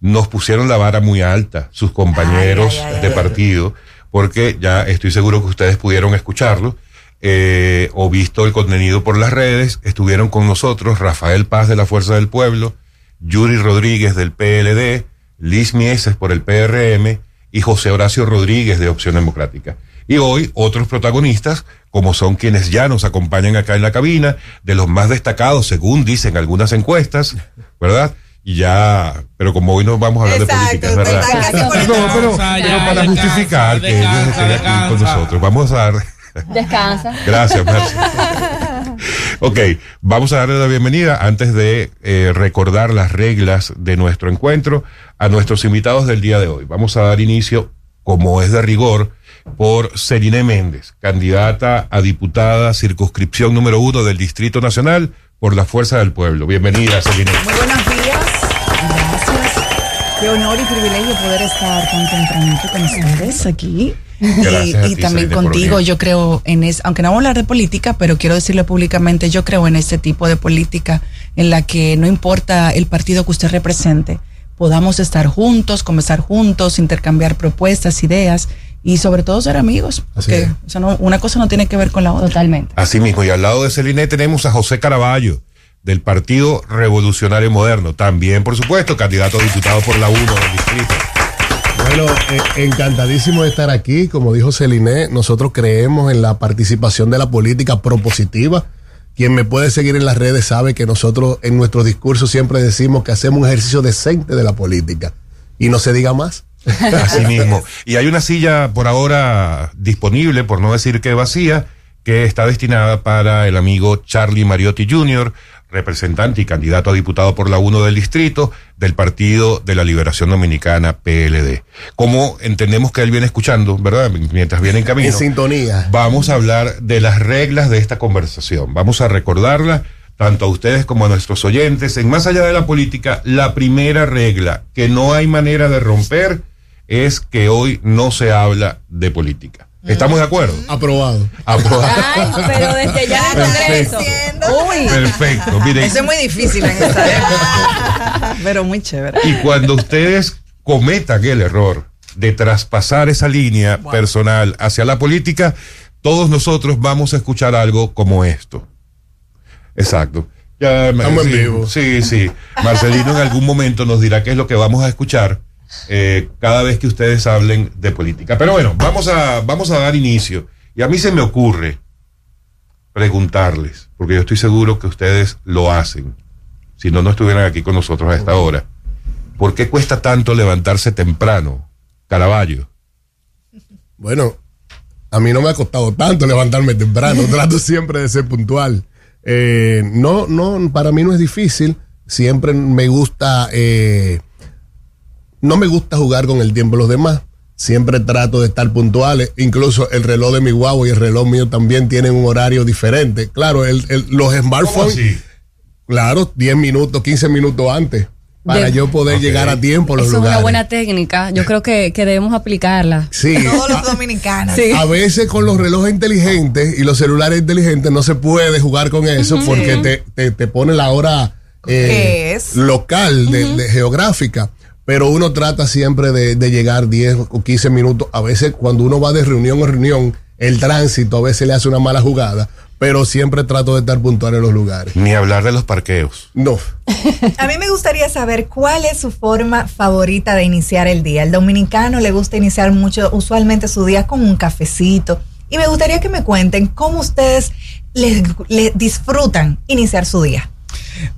nos pusieron la vara muy alta, sus compañeros Ay, ay, ay, de partido, porque ya estoy seguro que ustedes pudieron escucharlo eh, o visto el contenido por las redes. Estuvieron con nosotros Rafael Paz de la Fuerza del Pueblo, Yuri Rodríguez del PLD, Liz Mieses por el PRM y José Horacio Rodríguez de Opción Democrática. Y hoy otros protagonistas, como son quienes ya nos acompañan acá en la cabina, de los más destacados, según dicen algunas encuestas, ¿verdad? Y ya, pero como hoy no vamos a hablar de política, es ¿verdad? el No, pero, pero para descansa, justificar que ellos estén aquí con nosotros, vamos a dar Descansa. Gracias, Marcia. ok, vamos a darle la bienvenida antes de eh, recordar las reglas de nuestro encuentro a nuestros invitados del día de hoy. Vamos a dar inicio, como es de rigor, por Celine Méndez, candidata a diputada circunscripción número uno del Distrito Nacional por la Fuerza del Pueblo. Bienvenida, Celine. Muy buenos días. Qué honor y privilegio poder estar tan tempranito con ustedes aquí. Gracias y a y ti, también contigo, yo creo en es, aunque no vamos a hablar de política, pero quiero decirle públicamente, yo creo en este tipo de política en la que no importa el partido que usted represente, podamos estar juntos, conversar juntos, intercambiar propuestas, ideas y sobre todo ser amigos, porque no- una cosa no tiene que ver con la otra. Totalmente. Así mismo, y al lado de Celine tenemos a José Caraballo, del Partido Revolucionario Moderno, también, por supuesto, candidato a diputado por la 1 del distrito. Bueno, eh, encantadísimo de estar aquí. Como dijo Celine, nosotros creemos en la participación de la política propositiva. Quien me puede seguir en las redes sabe que nosotros en nuestro discurso siempre decimos que hacemos un ejercicio decente de la política. Y no se diga más. Así mismo. Y hay una silla por ahora disponible, por no decir que vacía, que está destinada para el amigo Charlie Mariotti Jr., representante y candidato a diputado por la 1 del distrito del Partido de la Liberación Dominicana, PLD. Como entendemos que él viene escuchando, ¿verdad? Mientras viene en camino. En sintonía. Vamos a hablar de las reglas de esta conversación. Vamos a recordarla tanto a ustedes como a nuestros oyentes. En más allá de la política, la primera regla que no hay manera de romper es que hoy no se habla de política. ¿Estamos de acuerdo? Aprobado. Aprobado. Ay, pero desde ya en el Congreso. Uy, Perfecto. Miren, eso es muy difícil en esta época, pero muy chévere. y cuando ustedes cometan el error de traspasar esa línea personal hacia la política, todos nosotros vamos a escuchar algo como esto. Exacto. Ya, Estamos en vivo. Sí, sí. Marcelino en algún momento nos dirá qué es lo que vamos a escuchar eh, cada vez que ustedes hablen de política. Pero bueno, vamos a, vamos a dar inicio. Y a mí se me ocurre preguntarles, porque yo estoy seguro que ustedes lo hacen, si no, no estuvieran aquí con nosotros a esta hora. ¿Por qué cuesta tanto levantarse temprano, Caraballo? Bueno, a mí no me ha costado tanto levantarme temprano, trato siempre de ser puntual. Eh, no, no, para mí no es difícil, siempre me gusta, eh, no me gusta jugar con el tiempo de los demás, siempre trato de estar puntuales, incluso el reloj de mi guagua y el reloj mío también tienen un horario diferente. Claro, el, el- los ¿Cómo smartphones, claro, 10 minutos, 15 minutos antes, para De- yo poder llegar a tiempo a los Eso es lugares. una buena técnica. Yo creo que, que debemos aplicarla. Sí. Todos los dominicanos. Sí. A veces con los relojes inteligentes y los celulares inteligentes no se puede jugar con eso porque te, te, te pone la hora eh, ¿Qué es? local, de, de geográfica. Pero uno trata siempre de, de llegar 10 o 15 minutos. A veces cuando uno va de reunión a reunión, el tránsito a veces le hace una mala jugada. pero siempre trato de estar puntual en los lugares. Ni hablar de los parqueos. No. A mí me gustaría saber cuál es su forma favorita de iniciar el día. El dominicano le gusta iniciar mucho, usualmente su día con un cafecito. Y me gustaría que me cuenten cómo ustedes les, les disfrutan iniciar su día.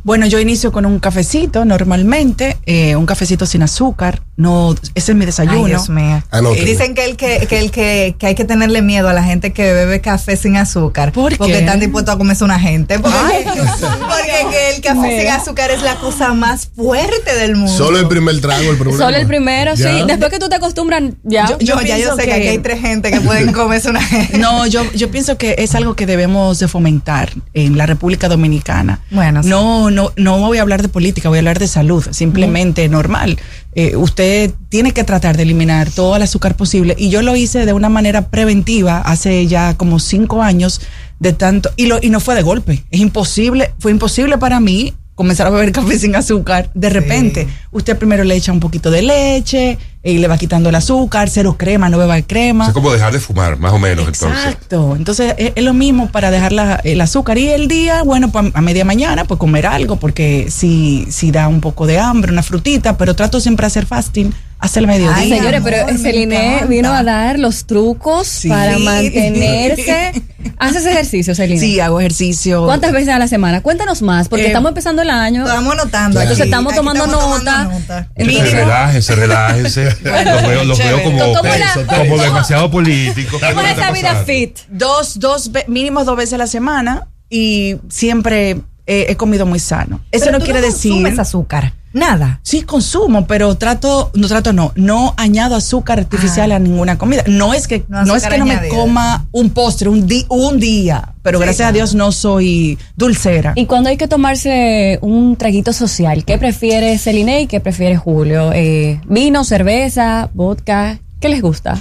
Bueno, yo inicio con un cafecito normalmente, eh, un cafecito sin azúcar. No, ese es mi desayuno. Ay, Dios mío. Anote. Eh, Dicen que, el que, que, el que, que hay que tenerle miedo a la gente que bebe café sin azúcar. ¿Por Porque qué? están dispuestos a comerse una gente. Porque, Ay, porque que el café sin azúcar es la cosa más fuerte del mundo. Solo el primer trago, el problema. Solo el primero, Ya. sí. Después que tú te acostumbras, ya. Yo- Yo, ya yo sé que, que- aquí hay tres gente que pueden comerse una gente. No, yo, yo pienso que es algo que debemos de fomentar en la República Dominicana. Bueno, sí. No, no, no voy a hablar de política, voy a hablar de salud, simplemente normal. Eh, usted tiene que tratar de eliminar todo el azúcar posible y yo lo hice de una manera preventiva hace ya como cinco años de tanto y lo y no fue de golpe. Es imposible, fue imposible para mí comenzar a beber café sin azúcar de repente. Usted primero le echa un poquito de leche y le va quitando el azúcar, cero crema, no beba crema. Es como dejar de fumar, más o menos, entonces. Exacto. Entonces es, es lo mismo para dejar la- el azúcar y el día, bueno, pues a media mañana, pues comer algo, porque si, si da un poco de hambre, una frutita, pero trato siempre hacer fasting hasta el mediodía. Ay, Señores, amor, pero Celine vino a dar los trucos Sí. para mantenerse. ¿Haces ejercicio, Celine? Sí, hago ejercicio. ¿Cuántas veces a la semana? Cuéntanos más, porque Eh, estamos empezando el año. Estamos anotando. Entonces aquí. estamos tomando estamos nota. tomando nota. Entonces, Mínimo. relájense, relájense. los veo, los veo chévere. como, ¿Cómo la- como demasiado políticos. ¿Qué ¿Cómo es esa vida fit? Dos, dos, mínimo dos veces a la semana y siempre eh, he comido muy sano. Eso Pero no tú quiere decir... consumes azúcar. Nada. Sí, consumo, pero trato, no trato, no, no añado azúcar artificial Ah. a ninguna comida. No es que No no, es que no me coma un postre un, di- un día, pero Sí, gracias claro. a Dios no soy dulcera. Y cuando hay que tomarse un traguito social, ¿qué prefiere Celine y qué prefiere Julio? Eh, ¿Vino, cerveza, vodka? ¿Qué les gusta?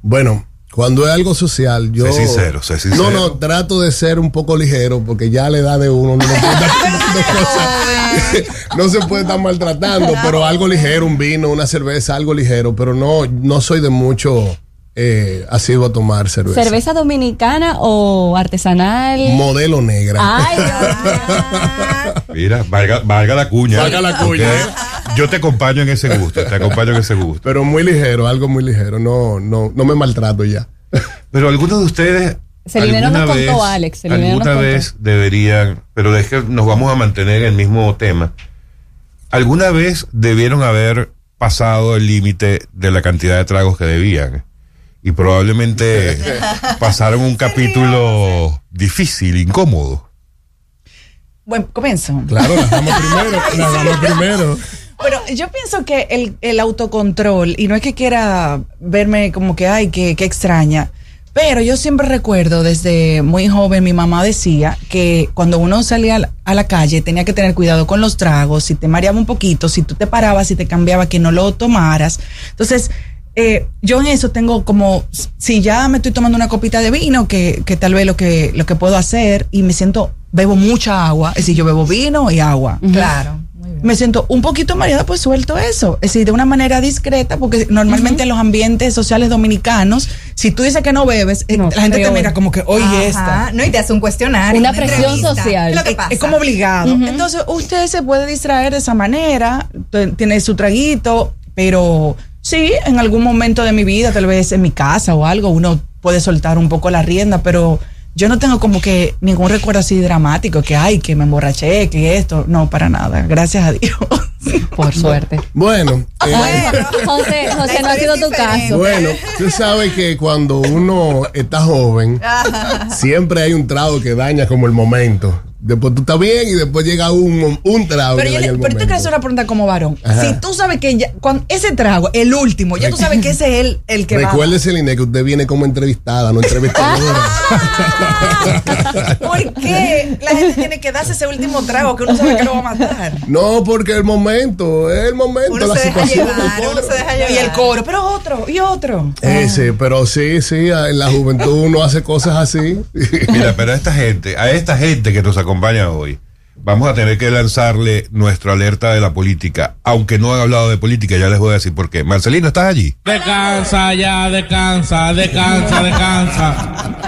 Bueno, cuando es algo social, yo. Sé sincero, sé sincero. No, no, trato de ser un poco ligero porque ya a la edad de uno no, se puede estar tomando cosas- no se puede estar maltratando, pero algo ligero, un vino, una cerveza, algo ligero, pero no, no soy de mucho eh, asiduo a tomar cerveza. ¿Cerveza dominicana o artesanal? Modelo negra. Ay. Mira, valga, valga la cuña. Valga la cuña. Ok. Yo te acompaño en ese gusto, te acompaño en ese gusto. Pero muy ligero, algo muy ligero. No, no, no me maltrato ya. Pero algunos de ustedes. Celine no alguna nos contó, Alex, alguna nos contó. vez deberían, pero es que nos vamos a mantener en el mismo tema. ¿Alguna vez debieron haber pasado el límite de la cantidad de tragos que debían? Y probablemente pasaron un capítulo difícil, incómodo. Bueno, comienzo. Claro, la damos primero. La damos primero. Bueno, yo pienso que el, el autocontrol, y no es que quiera verme como que, ay, que, que extraña, pero yo siempre recuerdo desde muy joven, mi mamá decía que cuando uno salía a la, a la calle tenía que tener cuidado con los tragos, si te mareaba un poquito, si tú te parabas, si te cambiaba, que no lo tomaras. Entonces, eh, yo en eso tengo como, si ya me estoy tomando una copita de vino, que, que tal vez lo que, lo que puedo hacer, y me siento, bebo mucha agua, es decir, yo bebo vino y agua Claro. Me siento un poquito mareada, pues suelto eso. Es decir, de una manera discreta, porque normalmente en los ambientes sociales dominicanos, si tú dices que no bebes, eh, No, la gente te mira como que, oye, Ajá. esta. No, y te hace un cuestionario. Una presión social. ¿Qué es lo que Es- pasa? Es como obligado. Entonces, usted se puede distraer de esa manera, tiene su traguito, pero sí, en algún momento de mi vida, tal vez en mi casa o algo, uno puede soltar un poco la rienda, pero yo no tengo como que ningún recuerdo así dramático, que ay, que me emborraché, que esto, no, para nada, gracias a Dios. Por suerte. Bueno, eh, Bueno. José, José, no ha sido tu caso. Bueno, tú sabes que cuando uno está joven, siempre hay un trago que daña como el momento. Después tú estás bien y después llega un, un trago Pero, yo le- pero quieres hacer una pregunta como varón. Ajá. Si tú sabes que ya, cuando ese trago, el último, ya tú sabes que ese es el, el que Recuerde, Celine, que usted viene como entrevistada, no entrevistadora. va. ¿Por qué la gente tiene que darse ese último trago que uno sabe que lo va a matar? no, porque el momento, es el momento, Uno la se deja llevar, el uno se deja llevar. Y el coro, pero otro, y otro. Ese, pero sí, sí, en la juventud uno hace cosas así. Mira, pero a esta gente, a esta gente que nos acompaña hoy, vamos a tener que lanzarle nuestra alerta de la política. Aunque no han hablado de política, ya les voy a decir por qué. Marcelino, ¿estás allí? Descansa ya, descansa, descansa, descansa.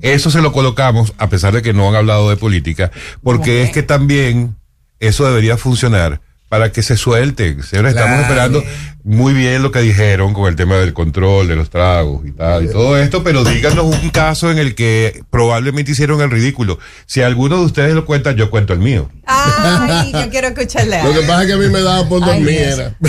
Eso se lo colocamos, a pesar de que no han hablado de política, porque es que también eso debería funcionar para que se suelten. Señores, estamos esperando muy bien lo que dijeron con el tema del control de los tragos y tal, y todo esto, pero díganos un caso en el que probablemente hicieron el ridículo. Si alguno de ustedes lo cuenta, yo cuento el mío. Ay, yo quiero escucharle. Lo que pasa es que a mí me daba por dormir.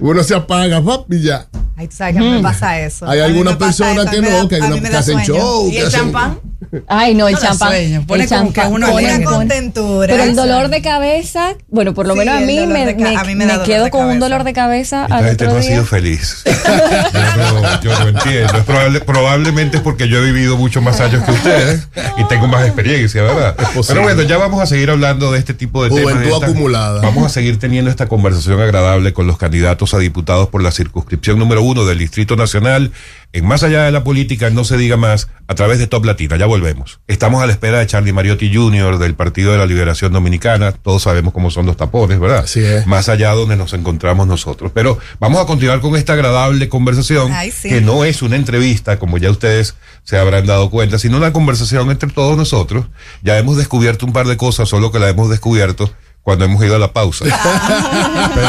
Uno se apaga, pap, y ya. Ay, tú sabes que me pasa eso. Hay algunas personas que no, que hacen show, ¿Y el hacen- champán? Ay, no, el No champán. sueño, pone el como que champán uno pone- alegre. pone- contentura. Pero el dolor de cabeza, bueno, por lo Sí, menos a mí me, me- a mí me da me dolor quedo con un dolor de cabeza Esta al gente otro no ha sido feliz. yo, no, yo no entiendo. Es probable- probablemente es porque yo he vivido muchos más años que ustedes y tengo más experiencia, ¿verdad? Pero bueno, ya vamos a seguir hablando de este tipo de temas. Juventud de esta- acumulada. Vamos a seguir teniendo esta conversación agradable con los candidatos a diputados por la circunscripción número uno del Distrito Nacional. En Más Allá de la Política, no se diga más, a través de Top Latina. Ya volvemos. Estamos a la espera de Charlie Mariotti Jr. del Partido de la Liberación Dominicana. Todos sabemos cómo son los tapones, ¿verdad? Así es. Más allá donde nos encontramos nosotros. Pero vamos a continuar con esta agradable conversación, Ay, sí. que no es una entrevista, como ya ustedes se habrán dado cuenta, sino una conversación entre todos nosotros. Ya hemos descubierto un par de cosas, solo que la hemos descubierto cuando hemos ido a la pausa. pero,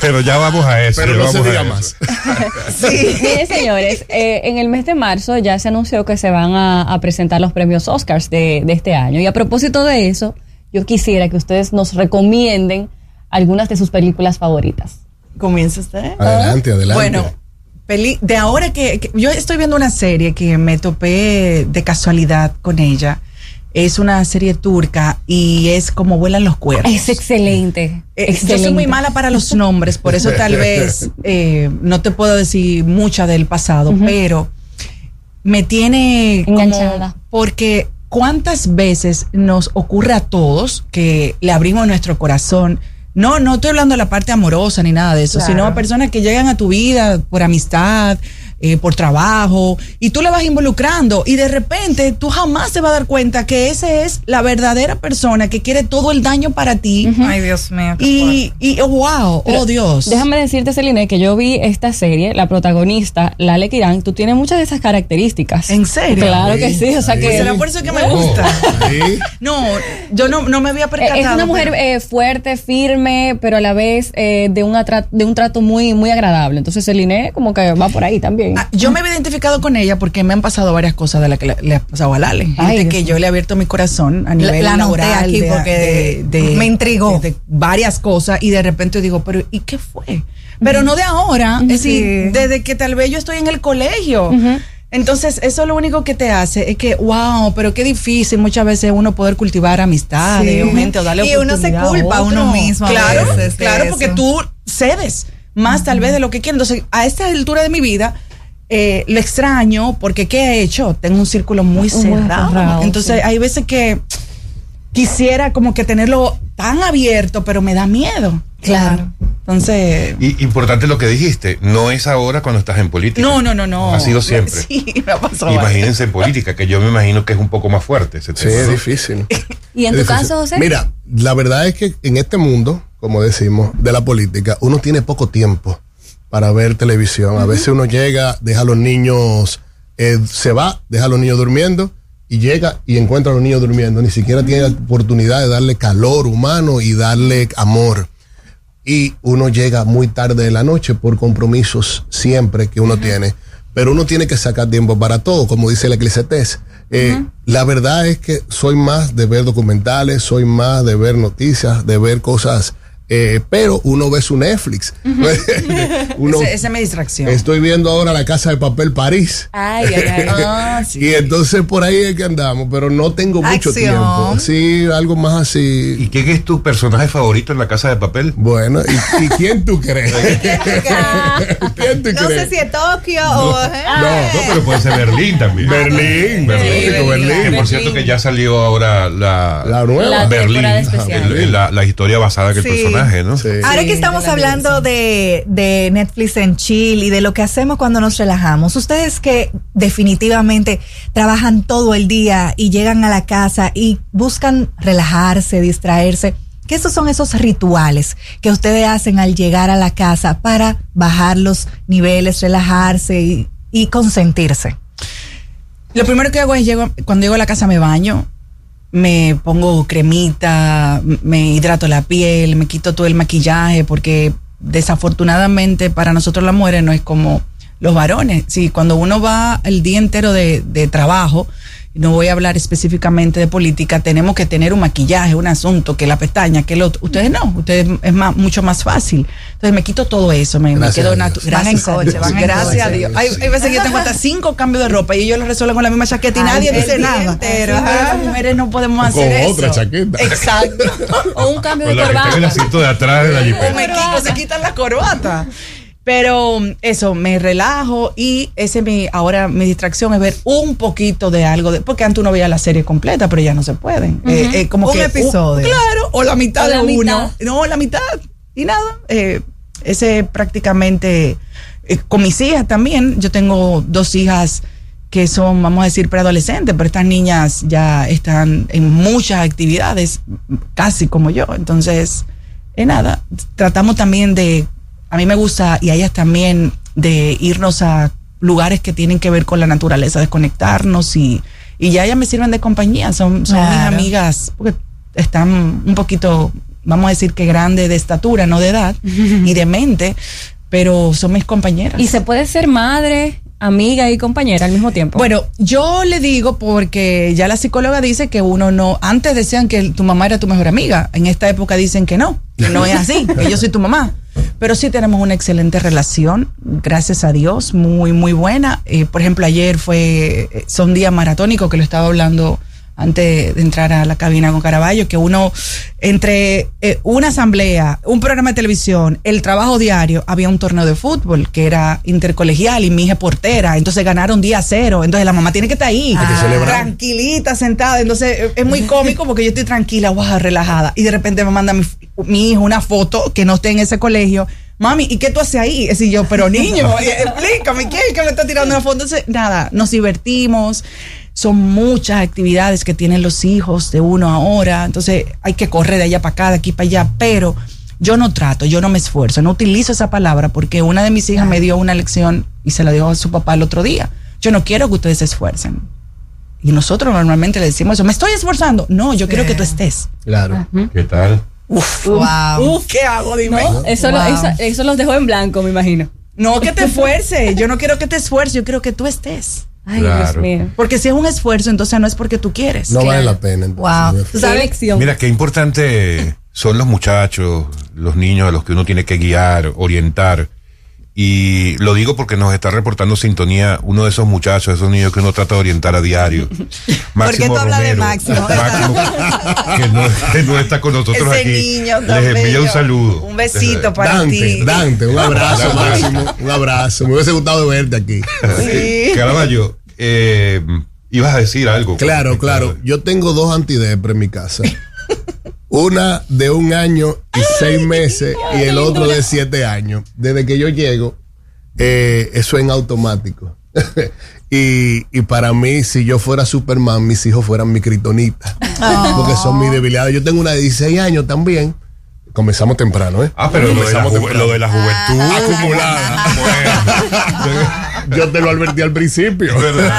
pero ya vamos a eso. Pero no se vamos diga más. Miren, señores, eh, en el mes de marzo ya se anunció que se van a, a presentar los premios Oscars de, de este año. Y a propósito de eso, yo quisiera que ustedes nos recomienden algunas de sus películas favoritas. ¿Comienza usted? Adelante, adelante. Bueno, peli de ahora que, que- yo estoy viendo una serie que me topé de casualidad con ella. Es una serie turca y es como vuelan los cuervos. Es excelente. Eh, excelente. Yo soy muy mala para los nombres, por eso tal vez eh, no te puedo decir mucha del pasado, pero me tiene como- Enganchada. porque cuántas veces nos ocurre a todos que le abrimos nuestro corazón. No, no estoy hablando de la parte amorosa ni nada de eso, Claro. sino a personas que llegan a tu vida por amistad, eh, por trabajo, y tú le vas involucrando y de repente tú jamás te vas a dar cuenta que esa es la verdadera persona que quiere todo el daño para ti. Ay, Dios mío. qué Y, y oh, wow, Pero oh Dios. Déjame decirte, Celine, que yo vi esta serie, la protagonista, Lale Kiran, tú tienes muchas de esas características. ¿En serio? Claro que sí, o sea que... ¿Será por eso que me gusta? Ahí. No, yo no, no me había Eh, percatado. Es una mujer pero- eh, fuerte, firme, pero a la vez eh, de, un atra- de un trato muy, muy agradable. Entonces, Celine como que va por ahí también. Ah, yo me había identificado con ella porque me han pasado varias cosas de las que le, le ha pasado a Lale. Ay, que yo le he abierto mi corazón a La- nivel la anoté laboral. aquí porque me intrigó. De, de varias cosas y de repente digo, pero ¿y qué fue? Pero no de ahora, es Sí. decir, desde que tal vez yo estoy en el colegio. Entonces, eso lo único que te hace es que, wow, pero qué difícil muchas veces uno poder cultivar amistades Sí. o gente o darle Y uno se a culpa a uno mismo a Claro, veces de claro, porque tú cedes más tal vez de lo que quieres. Entonces, a esta altura de mi vida, eh, lo extraño porque ¿qué he hecho? Tengo un círculo muy Muy cerrado. cerrado, Entonces, sí. hay veces que quisiera como que tenerlo tan abierto, pero me da miedo. Claro. Entonces, Y importante lo que dijiste, no es ahora cuando estás en política. no, no, no, no. Ha sido siempre. Sí, me ha pasado. Imagínense en política, que yo me imagino que es un poco más fuerte ese Sí, es difícil. ¿Y en Es tu difícil. caso, José? Mira, la verdad es que en este mundo, como decimos, de la política, uno tiene poco tiempo para ver televisión. A veces uno llega, deja a los niños, eh, se va, deja a los niños durmiendo y llega y encuentra a los niños durmiendo. Ni siquiera tiene la oportunidad de darle calor humano y darle amor. Y uno llega muy tarde de la noche por compromisos siempre que uno tiene. Pero uno tiene que sacar tiempo para todo, como dice la Eclesiastés. Eh, La verdad es que soy más de ver documentales, soy más de ver noticias, de ver cosas, eh, pero uno ve su Netflix. uno, Ese- esa es mi distracción. estoy viendo ahora la Casa de Papel París. Ay, ay, ay. Sí. Y entonces por ahí es que andamos, pero no tengo mucho Acción. tiempo. Sí, algo más así. ¿Y quién es tu personaje favorito en la casa de papel? Bueno, ¿y, y quién tú crees? ¿Quién tú No crees? sé si es Tokio o. ¿eh? No, pero puede ser Berlín también. Berlín, Berlín. Que Berlín. por cierto que ya salió ahora la, La nueva. La Berlín, la, la historia basada en el Sí. Personaje, ¿no? Sí. Ahora Sí, que estamos hablando de, de Netflix en chill y de lo que hacemos cuando nos relajamos, ustedes que definitivamente trabajan todo el día y llegan a la casa y buscan relajarse, distraerse, ¿qué esos son esos rituales que ustedes hacen al llegar a la casa para bajar los niveles, relajarse y, y consentirse? Lo primero que hago es llego, cuando llego a la casa me baño, me pongo cremita, me hidrato la piel, me quito todo el maquillaje, porque desafortunadamente para nosotros las mujeres no es como los varones. Sí, cuando uno va el día entero de, de trabajo, no voy a hablar específicamente de política, tenemos que tener un maquillaje, un asunto, que la pestaña, que el otro. Ustedes no, ustedes es más, mucho más fácil. Entonces me quito todo eso, me, me Gracias quedo a natu- Dios. Van en Gracias a coche, Dios. van en Gracias a. Dios. Hay, hay veces que yo tengo hasta cinco cambios de ropa y ellos lo resuelven con la misma chaqueta y Ay, nadie dice nada. entero, ajá. las mujeres no podemos Con hacer eso. otra chaqueta. Exacto. O un cambio Con de la que está en el corbata. asiento de atrás de la o, me quito, se quitan la corbata. Pero eso, me relajo y ese es mi, ahora mi distracción es ver un poquito de algo, de, porque antes uno veía la serie completa, pero ya no se pueden. Eh, eh, como Un que episodio. claro, o la mitad O de la uno. mitad. No, la mitad. Y nada, eh, ese prácticamente, eh, con mis hijas también, yo tengo dos hijas que son, vamos a decir, preadolescentes, pero estas niñas ya están en muchas actividades, casi como yo. Entonces, eh, nada, tratamos también de, a mí me gusta, y a ellas también, de irnos a lugares que tienen que ver con la naturaleza, desconectarnos y, y ya ellas me sirven de compañía, son, son mis amigas, porque están un poquito, vamos a decir que grande de estatura, no de edad, y de mente, pero son mis compañeras. Y se puede ser madre, amiga y compañera al mismo tiempo. Bueno, yo le digo porque ya la psicóloga dice que uno no, antes decían que tu mamá era tu mejor amiga, en esta época dicen que no, que no es así, que yo soy tu mamá. Pero sí tenemos una excelente relación, gracias a Dios, muy, muy buena. Eh, por ejemplo, ayer fue, eh, son días maratónicos que lo estaba hablando antes de entrar a la cabina con Caraballo, que uno, entre eh, una asamblea, un programa de televisión, el trabajo diario, había un torneo de fútbol que era intercolegial y mi hija es portera, entonces ganaron día cero, entonces la mamá tiene que estar ahí, tranquilita, sentada, entonces eh, es muy cómico porque yo estoy tranquila, guau, relajada, y de repente me manda mi, mi hijo una foto que no esté en ese colegio. Mami, ¿y qué tú haces ahí? Es decir, yo, pero niño, explícame, ¿qué es que me está tirando una foto? Entonces, nada, nos divertimos. Son muchas actividades que tienen los hijos de uno ahora. Entonces, hay que correr de allá para acá, de aquí para allá. Pero yo no trato, yo no me esfuerzo, no utilizo esa palabra porque una de mis hijas me dio una lección y se la dio a su papá el otro día. Yo no quiero que ustedes se esfuercen. Y nosotros normalmente le decimos eso, me estoy esforzando. No, yo quiero que tú estés. Claro. ¿Qué tal? Uf, Wow. uf, ¿qué hago? Dime. ¿No? Eso, lo- Wow. eso, eso los dejó en blanco, me imagino. No que te esfuerces, yo no quiero que te esfuerces, yo quiero que tú estés. Ay, Claro. Dios mío. Porque si es un esfuerzo, entonces no es porque tú quieres. No vale la pena. entonces, Wow. sabes. Mira, qué importante son los muchachos, los niños a los que uno tiene que guiar, orientar. Y lo digo porque nos está reportando sintonía uno de esos muchachos, esos niños que uno trata de orientar a diario. qué tú hablas de Máximo? Máximo, que, no, que no está con nosotros Ese aquí. niño Les envía un saludo. Un besito para Dante, ti. Dante, un abrazo, Máximo. Un abrazo. Me hubiese gustado verte aquí. Sí. Caraballo, eh, ibas a decir algo. Claro, claro. Yo tengo dos antidepres en mi casa. Una de un año y seis meses y el otro de siete años. Desde que yo llego, eh, eso en automático. y, y para mí, si yo fuera Superman, mis hijos fueran mi kritonita. Porque son mis debilidades. Yo tengo una de 16 años también. Comenzamos temprano, ¿eh? Ah, pero lo de, la, temprano. lo de la juventud Acumulada. Bueno, Yo te lo advertí al principio. es es.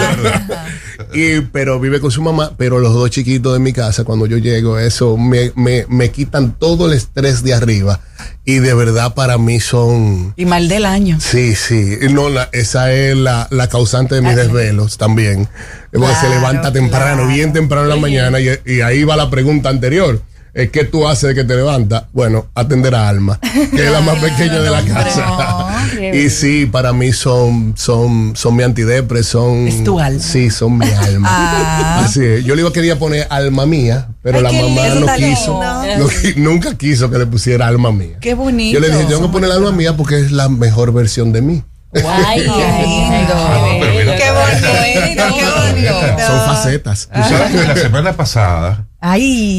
Y, pero vive con su mamá, pero los dos chiquitos de mi casa, cuando yo llego, eso me, me, me quitan todo el estrés de arriba. Y de verdad para mí son... Y mal del año. Sí, sí. Y No, la- esa es la, la causante de mis desvelos también. Porque se levanta temprano, claro. bien temprano en la mañana. Y, y ahí va la pregunta anterior. Eh, ¿Qué tú haces de que te levantas? Bueno, atender a Alma, que es la más pequeña de la casa. Y sí, para mí son, son, son mi antidepre, son. Es tu alma. Sí, son mi alma. Ah. Así es. Yo le iba quería poner alma mía, pero Ay, la mamá lindo, no quiso. lindo. no nunca quiso que le pusiera alma mía. Qué bonito. Yo le dije, tengo que poner alma mía porque es la mejor versión de mí. Ay, qué lindo. Ah, pero mira. Qué bonito, qué bonito. Son facetas. Tú sabes que la semana pasada Ay.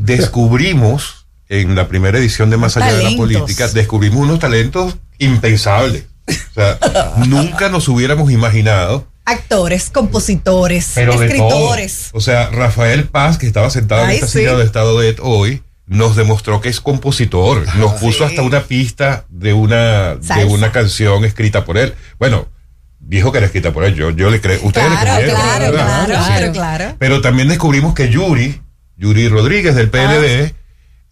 descubrimos en la primera edición de Más allá de la política, descubrimos unos talentos O sea, nunca nos hubiéramos imaginado. Actores, compositores, Pero escritores. O sea, Rafael Paz, que estaba sentado en esta sí. silla de Estado de hoy, nos demostró que es compositor. Nos puso hasta una pista de una, de una canción escrita por él. Bueno, dijo que era escrita por él. Yo, yo le creo. Ustedes le creyeron, claro, claro, claro, claro. Pero también descubrimos que Yuri, Yuri Rodríguez del PLD,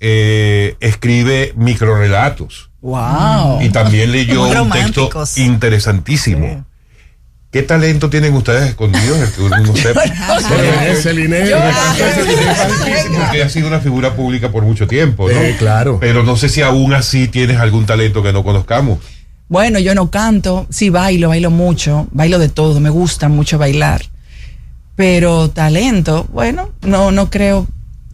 eh, escribe microrelatos. Wow. Y también leyó un texto interesantísimo. ¿Qué talento tienen ustedes escondidos? El que uno no sepa. Porque ha sido una figura pública por mucho tiempo, ¿no? Eh, claro. Pero no sé si aún así tienes algún talento que no conozcamos. Bueno, yo no canto, sí bailo, bailo mucho, bailo de todo, me gusta mucho bailar. Pero talento, bueno, no, no creo.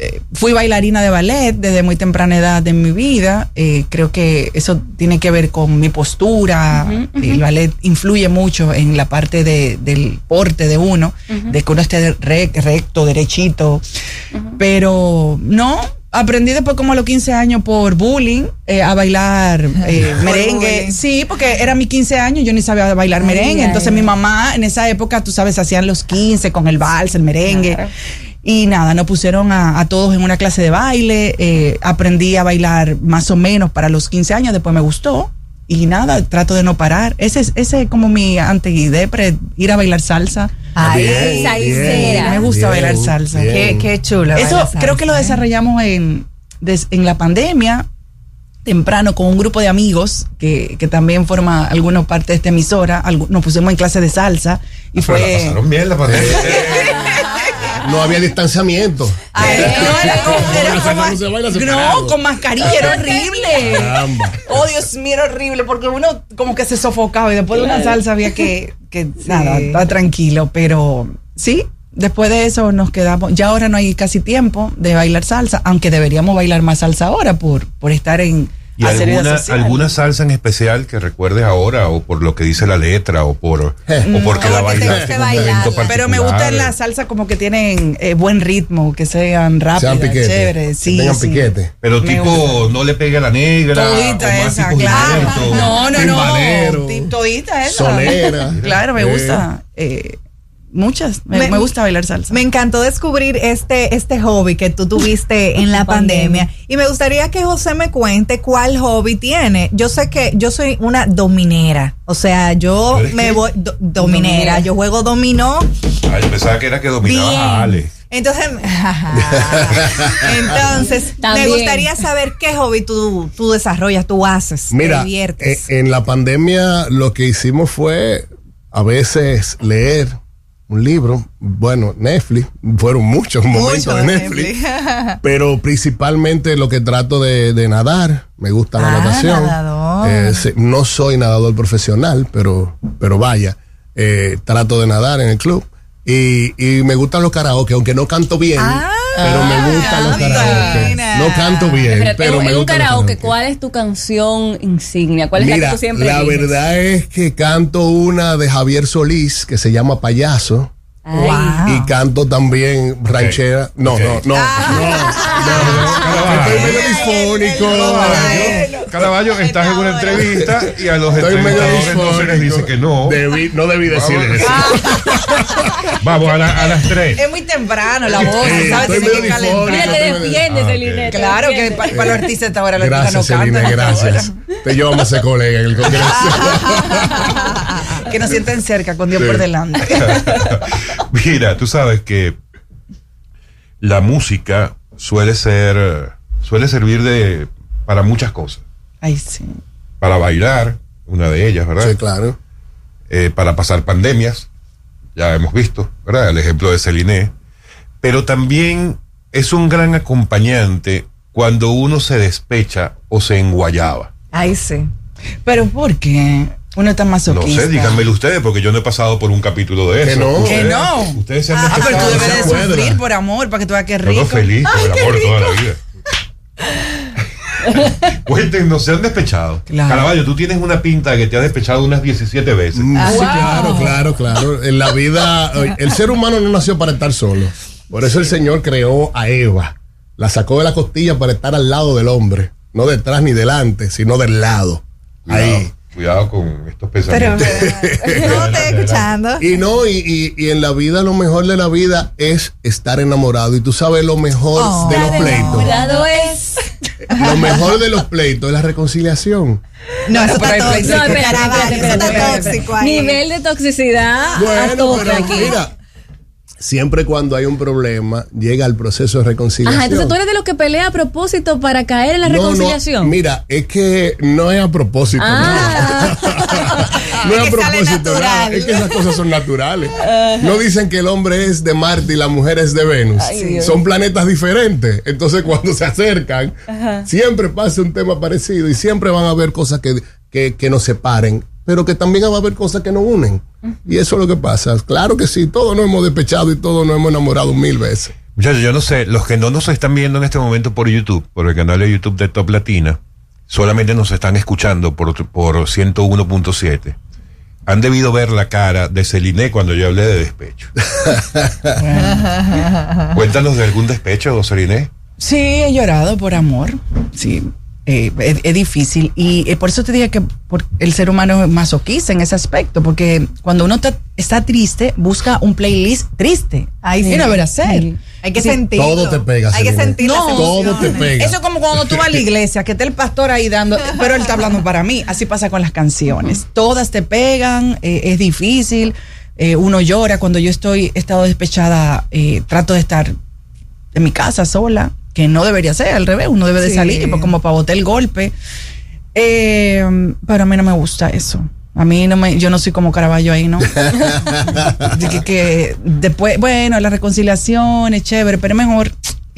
Eh, fui bailarina de ballet desde muy temprana edad en mi vida. eh, creo que eso tiene que ver con mi postura. El ballet influye mucho en la parte de- del porte de uno, de que uno esté re- recto, derechito. Pero no, aprendí después como a los 15 años por bullying eh, a bailar eh, merengue. bullying. Sí, porque era mi 15 años, yo ni sabía bailar Ay, merengue. ay, Entonces ay. mi mamá en esa época, tú sabes, hacían los 15 con el vals, el merengue. Y nada, nos pusieron a, a todos en una clase de baile. eh, aprendí a bailar más o menos para los 15 años, después me gustó. Y nada, trato de no parar. Ese es, ese es como mi antidepre, ir a bailar salsa. Ay, Bien, salsera. Me gusta bien, bailar salsa. Qué, qué chulo. Eso creo que lo salsa, ¿eh? desarrollamos en, des- en la pandemia, temprano, con un grupo de amigos que, que también forma alguna parte de esta emisora. Algu- nos pusimos en clase de salsa y Pero la fue. pasaron bien la pandemia. No había distanciamiento. Ay, no, era como- era La salsa como- no se baila no, separado. con mascarilla, era horrible. Caramba. Oh, Dios mío, era horrible porque uno como que se sofocaba y después de una salsa había que, que nada, está tranquilo, pero sí, después de eso nos quedamos, ya ahora no hay casi tiempo de bailar salsa, aunque deberíamos bailar más salsa ahora por, por estar en ¿Y alguna, alguna salsa en especial que recuerdes ahora o por lo que dice la letra o por o porque la bailaste. Pero me gustan las salsas como que tienen eh, buen ritmo, que sean rápidas, Sean piquete. chéveres, sí, tengan sí. piquete. Pero Me tipo, no le pegue a la negra. Todita esa, claro. No, no, no. Todita esa. solera. Claro, me Eh. gusta. eh, muchas. Me, Me- me gusta bailar salsa. Me encantó descubrir este, este hobby que tú tuviste en la pandemia. Y me gustaría que José me cuente cuál hobby tiene. Yo sé que yo soy una dominera. O sea, yo ¿Eres me qué? voy. do- dominera. Yo juego dominó. Ah, yo pensaba que era que dominabas Bien. a Ale. Entonces, entonces me gustaría saber qué hobby tú, tú desarrollas, tú haces, te Mira, diviertes. eh, en la pandemia lo que hicimos fue a veces leer un libro, bueno, Netflix, fueron muchos momentos Mucho de Netflix, pero principalmente lo que trato de, de nadar, me gusta la Ah, natación. Eh, no soy nadador profesional, pero, pero vaya, eh, trato de nadar en el club. Y, y me gustan los karaoke, aunque no canto bien, Ah, pero me gustan los karaoke. mira. No canto bien, Espérate, pero en me un karaoke, karaoke. ¿cuál es tu canción insignia? ¿Cuál es la que Mira, tú siempre la eliges? verdad es que canto una de Javier Solís que se llama Payaso. Wow. Y canto también ranchera. No, Ok. no, no, no, no. Estoy medio disfónico. Caraballo, estás en una entrevista y a los Estoy medio entrevistadores no se les dice que no. Debí- no debí decir eso. Vamos a, la- a las tres. Es muy temprano la voz, Sí, ¿sabes? Tiene que calentar. Te defiendes. Celine. Claro que para los artistas ahora la artista Gracias, no Celina, canta. gracias. Te llevamos a ese colega en el congreso. que nos sienten cerca con Dios por delante. Mira, tú sabes que la música suele ser, suele servir de para muchas cosas. Ay, sí. Para bailar, una de ellas, ¿verdad? Sí, claro. Eh, para pasar pandemias, ya hemos visto, ¿verdad? El ejemplo de Celine. Pero también es un gran acompañante cuando uno se despecha o se enguayaba. Ay, sí. Pero ¿por qué? Uno está No masoquista. sé, díganmelo ustedes, porque yo no he pasado por un capítulo de Que eso. no. Ustedes- Que no. Ustedes se han Ah, pero tú debes de sufrir por amor para que tú veas que Todo rico. feliz por el amor toda la vida. Cuéntenos, ¿se han despechado? Claro. Caraballo, tú tienes una pinta de que te has despechado unas 17 veces. Mm, Sí, claro, claro, claro. En la vida, eh, el ser humano no nació para estar solo. Por eso el Señor creó a Eva. La sacó de la costilla para estar al lado del hombre. No detrás ni delante, sino del lado. Cuidado, Ahí. cuidado con estos Pero, pensamientos. no te estoy escuchando. Y no, y, y- y en la vida lo mejor de la vida es estar enamorado. Y tú sabes lo mejor Oh. de los pleitos. Enamorado es. lo mejor de los pleitos es la reconciliación. No, eso Pero está tóxico. Caraballo, espérate, espérate, está espérate. tóxico ahí. Nivel de toxicidad a Bueno, pero aquí. mira, siempre cuando hay un problema, llega el proceso de reconciliación. Ajá, entonces tú eres de los que pelea a propósito para caer en la No, no, reconciliación. mira, es que no es a propósito. Ah. No, no es Es a propósito. nada, Es que esas cosas son naturales. No dicen que el hombre es de Marte y la mujer es de Venus. Son planetas diferentes. Entonces, cuando se acercan, siempre pasa un tema parecido y siempre van a haber cosas que, que, que nos separen, pero que también va a haber cosas que nos unen. Y eso es lo que pasa. Claro que sí, todos nos hemos despechado y todos nos hemos enamorado mil veces. Muchachos, yo no sé, los que no nos están viendo en este momento por YouTube, por el canal de YouTube de Top Latina, solamente nos están escuchando por, por 101.7. Han debido ver la cara de Celine cuando yo hablé de despecho. Cuéntanos de algún despecho, Celine. Sí, he llorado por amor. Sí, eh, es, es difícil. Y eh, por eso te dije que por- el ser humano es masoquista en ese aspecto, porque cuando uno está triste, busca un playlist triste. Y sí. no ver hacer. Sí. Hay que Sí. sentirlo. Todo te pega, Hay que sentir No, Todo te pega. Eso es como cuando tú vas a la iglesia, que está el pastor ahí dando, pero él está hablando para mí. Así pasa con las canciones. Todas te pegan, eh, es difícil, eh, uno llora. Cuando yo estoy, he estado despechada, eh, trato de estar en mi casa sola, que no debería ser, al revés, uno debe de Sí. salir pues, como para botar el golpe. Eh, pero a mí no me gusta eso. A mí no me, yo no soy como Caraballo ahí, ¿no? De que, que después, bueno, la reconciliación es chévere, pero es mejor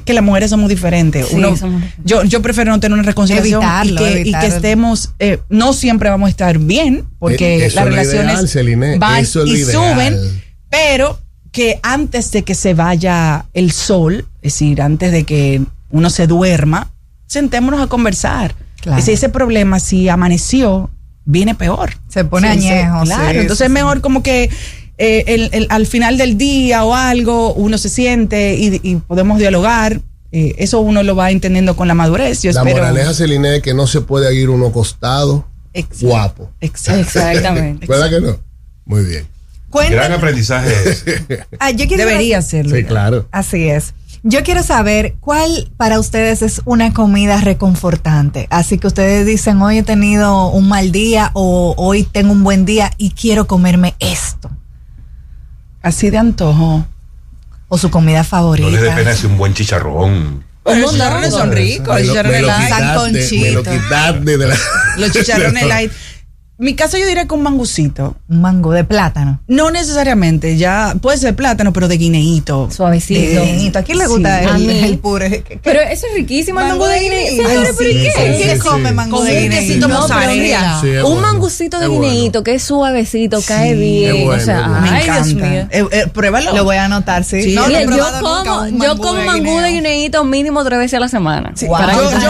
que las mujeres somos diferentes. Sí, Uno- somos yo, yo prefiero no tener una reconciliación Evitarlo, y, que, y que estemos, eh, no siempre vamos a estar bien, porque Eh, eso las relaciones ideal, van y ideal. suben, pero que antes de que se vaya el sol, es decir, antes de que uno se duerma, sentémonos a conversar. Claro. Si ese problema, si amaneció, viene peor. Se pone Sí, añejo, claro, sí, entonces sí, es mejor como que eh, el- el- al final del día o algo, uno se siente y, y podemos dialogar. Eh, eso uno lo va entendiendo con la madurez. Yo La espero. moraleja, Celine, es que no se puede ir uno acostado Exacto. guapo. Exactamente. ¿Verdad que no? Muy bien. Cuéntanos- Gran aprendizaje. Ah, yo quiero Debería serlo. Sí, claro. Así es. Yo quiero saber cuál para ustedes es una comida reconfortante. Así que ustedes dicen, hoy he tenido un mal día o hoy tengo un buen día y quiero comerme esto. Así de antojo. O su comida favorita. No les dé pena decir un buen chicharrón. Los chicharrones son ricos. Los chicharrones light. quitaste, Sancochito. me lo quitaste de la... Los chicharrones light. Mi caso yo diría con mangucito. Un mango de plátano. No necesariamente, ya puede ser plátano, pero de guineíto. Suavecito. De guineíto. ¿A quién le gusta Sí. el, A mí. el puré? ¿Qué- qué- Pero eso es riquísimo, el Mango mango de guineo. Señores, Ay, ¿pero y sí, qué? sí, ¿Quién sí, come sí. mango Con de un quesito No, Sí, es un bueno. mangucito de bueno. guineíto que es suavecito, cae Sí, bien. bueno, o sea, bueno. Me ay, Dios encanta. mío. Eh, eh, pruébalo. Lo voy a anotar, sí. Sí. No, no he yo como, un yo mangú como de mangú de guineo. guineíto mínimo tres veces a la semana. Sí, yo,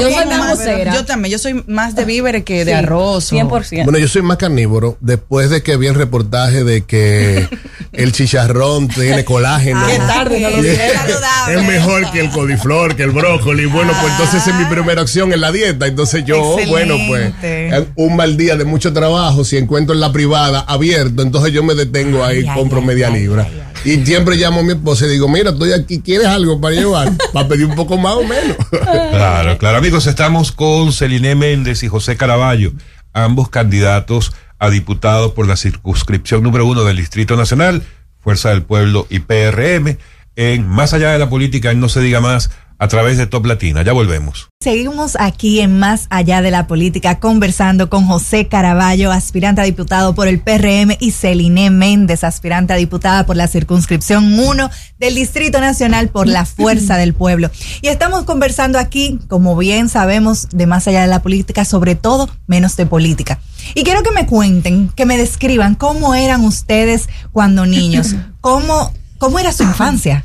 que- soy mangusera. Yo también, yo soy más de víveres que de Sí, arroz. o- 100%. Bueno, yo soy más carnívoro. Después de que vi el reportaje de que el chicharrón tiene colágeno. Qué tarde, no lo es, mejor que el coliflor, que el brócoli. Bueno, pues entonces esa es mi primera opción en la dieta. Entonces yo, Excelente. bueno, pues en un mal día de mucho trabajo, si encuentro en la privada abierto, entonces yo me detengo ahí, ay, compro ay, media ay, libra. Y siempre llamo a mi esposa y digo, mira, estoy aquí, ¿quieres algo para llevar? Para pedir un poco más o menos. Claro, claro, amigos, estamos con Celine Méndez y José Caraballo, ambos candidatos a diputados por la circunscripción número uno del Distrito Nacional, Fuerza del Pueblo y PRM, en Más allá de la política, en No se diga más, a través de Top Latina. Ya volvemos. Seguimos aquí en Más Allá de la Política conversando con José Caraballo, aspirante a diputado por el PRM, y Celine Méndez, aspirante a diputada por la circunscripción 1 del Distrito Nacional por la Fuerza del Pueblo. Y estamos conversando aquí, como bien sabemos, de Más Allá de la Política, sobre todo menos de política. Y quiero que me cuenten, que me describan cómo eran ustedes cuando niños, cómo, cómo era su infancia.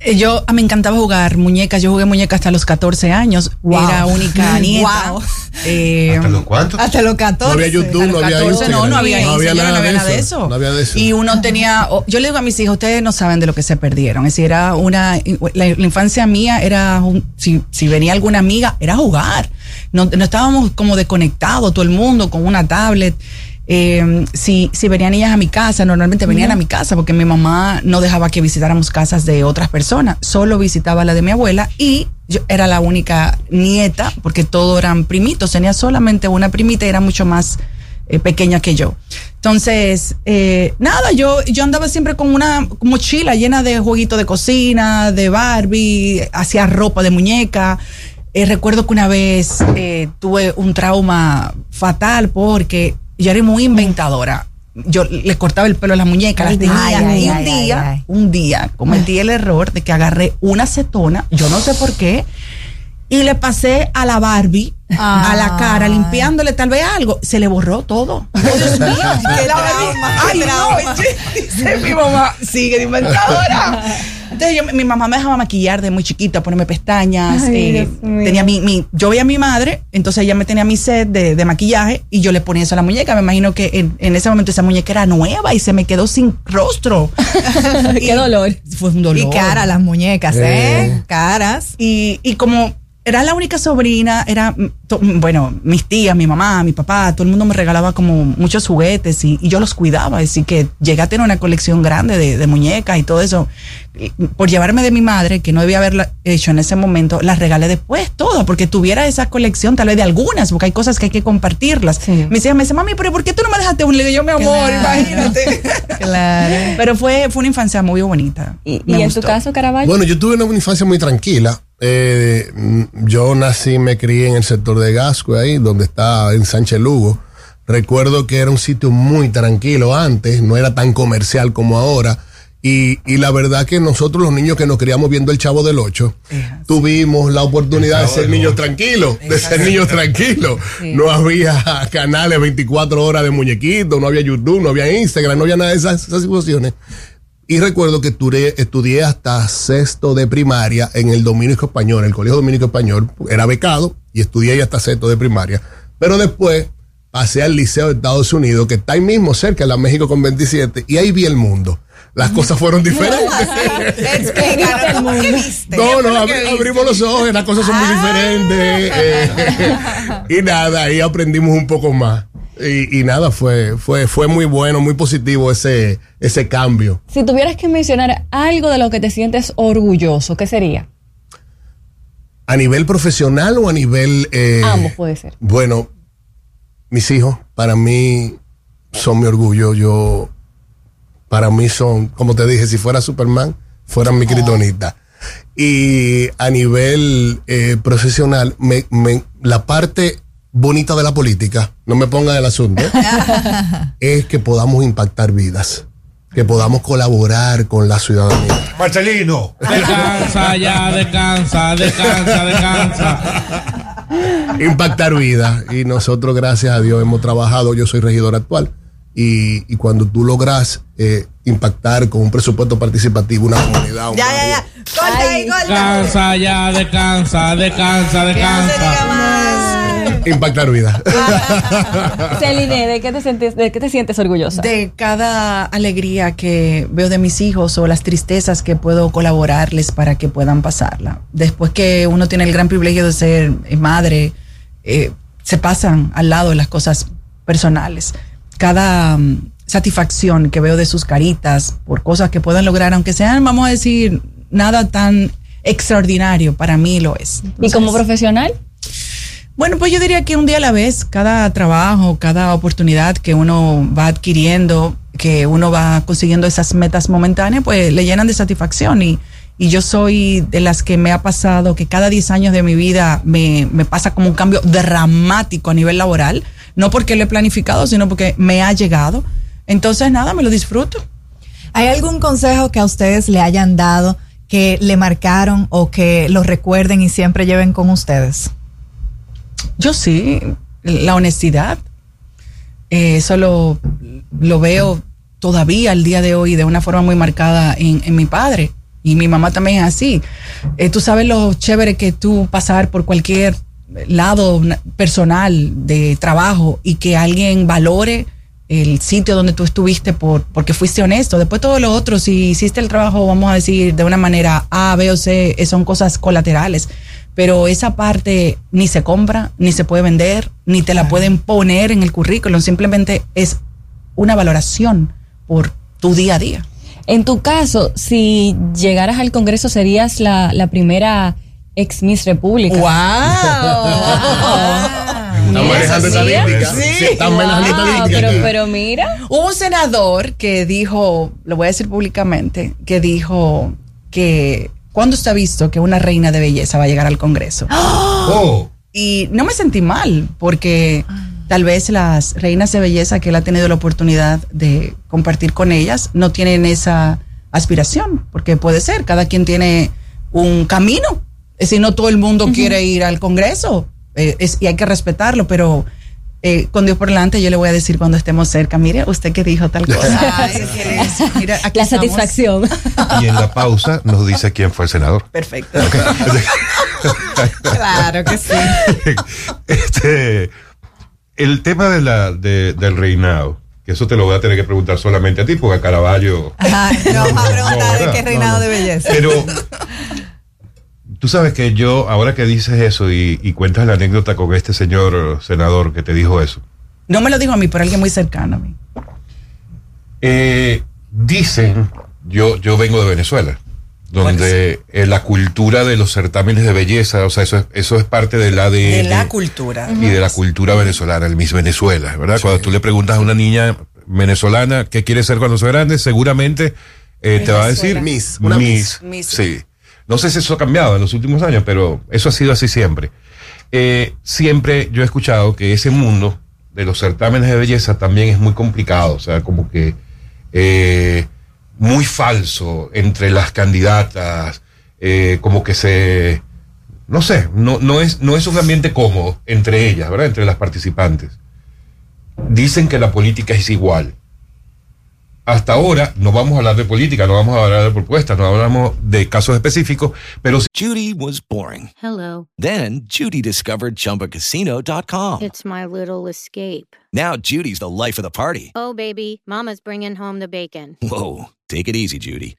Eh, Yo ah, me encantaba jugar muñecas. Yo jugué muñecas hasta los 14 años. Wow. Era única nieta. Wow. Eh, ¿Hasta los cuántos? Hasta los 14. No había YouTube, no había 14, Instagram. no, no había, no había Instagram, nada, no había de, nada de eso. eso. No había de eso. Y uno tenía, o- yo le digo a mis hijos, ustedes no saben de lo que se perdieron. Es decir, era una, la, la infancia mía era, un- si, si venía alguna amiga, era jugar. No, no estábamos como desconectados, todo el mundo con una tablet. Eh, si, si venían ellas a mi casa, normalmente venían a mi casa porque mi mamá no dejaba que visitáramos casas de otras personas, solo visitaba la de mi abuela y yo era la única nieta porque todos eran primitos, tenía solamente una primita y era mucho más eh, pequeña que yo. Entonces, eh, nada, yo, yo andaba siempre con una mochila llena de jueguitos de cocina, de Barbie, hacía ropa de muñeca. Eh, recuerdo que una vez eh, tuve un trauma fatal porque yo era muy inventadora. Yo le cortaba el pelo a las muñecas, las ay, y un día, un día cometí el error de que agarré una acetona, yo no sé por qué, y le pasé a la Barbie, a la cara, limpiándole tal vez algo. Se le borró todo. Oh, Dios mío, Qué la trauma, Barbie- qué Ay, no, dice mi mamá, sigue de inventadora. Entonces yo- mi mamá me dejaba maquillar de muy chiquita, ponerme pestañas. Ay, eh, tenía mi, mi- yo veía a mi madre, entonces ella me tenía mi set de, de maquillaje y yo le ponía eso a la muñeca. Me imagino que en, en ese momento esa muñeca era nueva y se me quedó sin rostro. Qué dolor. Fue un dolor. Y cara las muñecas, ¿eh? Caras. Y, y como era la única sobrina, era, mm, to- mm, bueno, mis tías, mi mamá, mi papá, todo el mundo me regalaba como muchos juguetes y, y yo los cuidaba. Así que llegué a tener una colección grande de, de muñecas y todo eso. Y por llevarme de mi madre, que no debía haberla hecho en ese momento, las regalé después todas, porque tuviera esa colección tal vez de algunas, porque hay cosas que hay que compartirlas. Sí. Me decía, me dice, mami, pero ¿por qué tú no me dejaste un? Digo, yo, mi amor, Claro. imagínate. Claro. pero fue, fue una infancia muy bonita. ¿Y, en tu caso, Caraballo? Bueno, yo tuve una infancia muy tranquila. Eh, yo nací, me crié en el sector de Gasco, ahí, donde está en Sánchez Lugo. Recuerdo que era un sitio muy tranquilo antes, no era tan comercial como ahora. Y, y la verdad que nosotros, los niños que nos criamos viendo el Chavo del Ocho, tuvimos la oportunidad de ser niños tranquilos, de ser niños tranquilos. No había canales 24 horas de muñequitos, no había YouTube, no había Instagram, no había nada de esas, esas situaciones. Y recuerdo que estudié, estudié hasta sexto de primaria en el Dominico Español, el Colegio Dominico Español. Era becado y estudié ahí hasta sexto de primaria. Pero después pasé al Liceo de Estados Unidos, que está ahí mismo cerca, en la México con 27, y ahí vi el mundo. Las cosas fueron diferentes. No, no, abrimos los ojos, las cosas son muy diferentes. eh, y nada, ahí aprendimos un poco más. Y, y nada, fue, fue, fue muy bueno, muy positivo ese, ese cambio. Si tuvieras que mencionar algo de lo que te sientes orgulloso, ¿qué sería? ¿A nivel profesional o a nivel... eh, Ambos puede ser. Bueno, mis hijos, para mí, son mi orgullo. Yo, para mí son, como te dije, si fuera Superman, fueran mi critonita. Y a nivel eh, profesional, me, me- la parte bonita de la política, no me pongan el asunto, es que podamos impactar vidas, que podamos colaborar con la ciudadanía. Marcelino. Descansa ya, descansa, descansa, descansa. impactar vidas. Y nosotros, gracias a Dios, hemos trabajado. Yo soy regidor actual. Y, y cuando tú logras eh, impactar con un presupuesto participativo una comunidad, un Ya, ya, barrio, ya. Corta ahí, corta. Descansa ya, descansa, descansa, no descansa. más. impactar vidas. Celine, ¿de qué te sientes, de qué te sientes orgullosa? De cada alegría que veo de mis hijos o las tristezas que puedo colaborarles para que puedan pasarla. Después que uno tiene el gran privilegio de ser madre, eh, se pasan al lado de las cosas personales. Cada mm, satisfacción que veo de sus caritas por cosas que puedan lograr, aunque sean, vamos a decir, nada tan extraordinario, para mí lo es. ¿Y como profesional? bueno, pues yo diría que un día a la vez, cada trabajo, cada oportunidad que uno va adquiriendo, que uno va consiguiendo esas metas momentáneas, pues le llenan de satisfacción. Y, y yo soy de las que me ha pasado que cada 10 años de mi vida me, me pasa como un cambio dramático a nivel laboral, no porque lo he planificado, sino porque me ha llegado. Entonces, nada, me lo disfruto. ¿Hay algún consejo que a ustedes le hayan dado que le marcaron o que lo recuerden y siempre lleven con ustedes? Yo sí, la honestidad. Eh, eso lo, lo veo todavía al día de hoy de una forma muy marcada en, en mi padre. Y mi mamá también es así. Eh, tú sabes lo chévere que tú pasar por cualquier lado na- personal de trabajo y que alguien valore el sitio donde tú estuviste por, porque fuiste honesto. Después todo lo otro, si hiciste el trabajo, vamos a decir, de una manera A, B o C, eh, son cosas colaterales. pero esa parte ni se compra, ni se puede vender, ni te la pueden poner en el currículum, simplemente es una valoración por tu día a día. En tu caso, si llegaras al Congreso, serías la, la primera ex Miss República. Están manejando estadística. Sí, están manejando Wow, estadística pero-. Pero mira, Hubo un senador que dijo, lo voy a decir públicamente, que dijo que cuando está visto que una reina de belleza va a llegar al Congreso. Oh, Y no me sentí mal, porque tal vez las reinas de belleza que él ha tenido la oportunidad de compartir con ellas no tienen esa aspiración, porque puede ser, cada quien tiene un camino. Es decir, no todo el mundo quiere ir al Congreso eh, es- y hay que respetarlo, pero eh, con Dios por delante yo le voy a decir cuando estemos cerca, mire, usted que dijo tal cosa. Ay. Mira, aquí la estamos. satisfacción. y en la pausa nos dice quién fue el senador. Perfecto. Claro que sí. este, el tema de la, de- del reinado, que eso te lo voy a tener que preguntar solamente a ti, porque a Caravaggio. Ajá, no vamos a preguntar No, de qué reinado No, no. de belleza. Pero tú sabes que yo, ahora que dices eso y, y cuentas la anécdota con este señor senador que te dijo eso, No me lo dijo a mí, pero alguien muy cercano a mí. eh, dicen, yo, yo vengo de Venezuela, donde eh, la cultura de los certámenes de belleza, o sea, eso es, eso es parte del ADN. De la cultura. y de la cultura venezolana, el Miss Venezuela, ¿verdad? Cuando tú le preguntas a una niña venezolana qué quiere ser cuando sea grande, seguramente eh, te va a decir Miss, una Miss. Miss. Sí. No sé si eso ha cambiado en los últimos años, pero eso ha sido así siempre. Eh, siempre yo he escuchado que ese mundo de los certámenes de belleza también es muy complicado, o sea, como que eh, muy falso entre las candidatas, eh, como que se, no sé, no, no, es, no es un ambiente cómodo entre ellas, ¿verdad? Entre las participantes. Dicen que la política es igual. Hasta ahora no vamos a hablar de política, no vamos a hablar de propuestas, no hablamos de casos específicos, pero Judy was boring. Hello. Then Judy discovered ChumbaCasino.com. It's my little escape. Now Judy's the life of the party. Oh, baby, Mama's bringing home the bacon. Whoa, take it easy, Judy.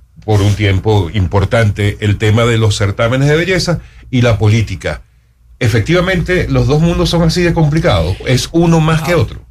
por un tiempo importante el tema de los certámenes de belleza y la política? Efectivamente, los dos mundos son así de complicados. Es uno más que otro.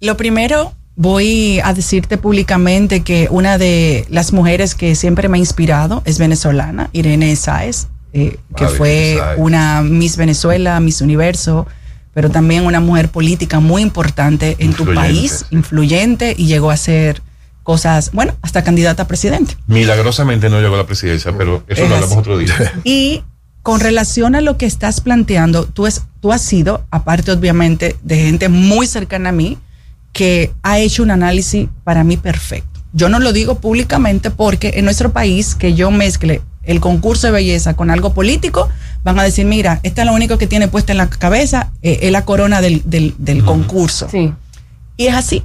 Lo primero, voy a decirte públicamente que una de las mujeres que siempre me ha inspirado es venezolana, Irene Sáez, eh, que Ah, fue Sáez. una Miss Venezuela, Miss Universo, pero también una mujer política muy importante en tu país, influyente, y llegó a ser cosas, bueno, hasta candidata a presidente. Milagrosamente no llegó a la presidencia, pero eso Es lo hablamos así. otro día. Y con relación a lo que estás planteando, tú, es, tú has sido, aparte obviamente de gente muy cercana a mí, que ha hecho un análisis para mí perfecto. Yo no lo digo públicamente porque en nuestro país que yo mezcle el concurso de belleza con algo político, van a decir, mira, esta es lo único que tiene puesta en la cabeza, eh, es la corona del, del- del concurso. Y es así.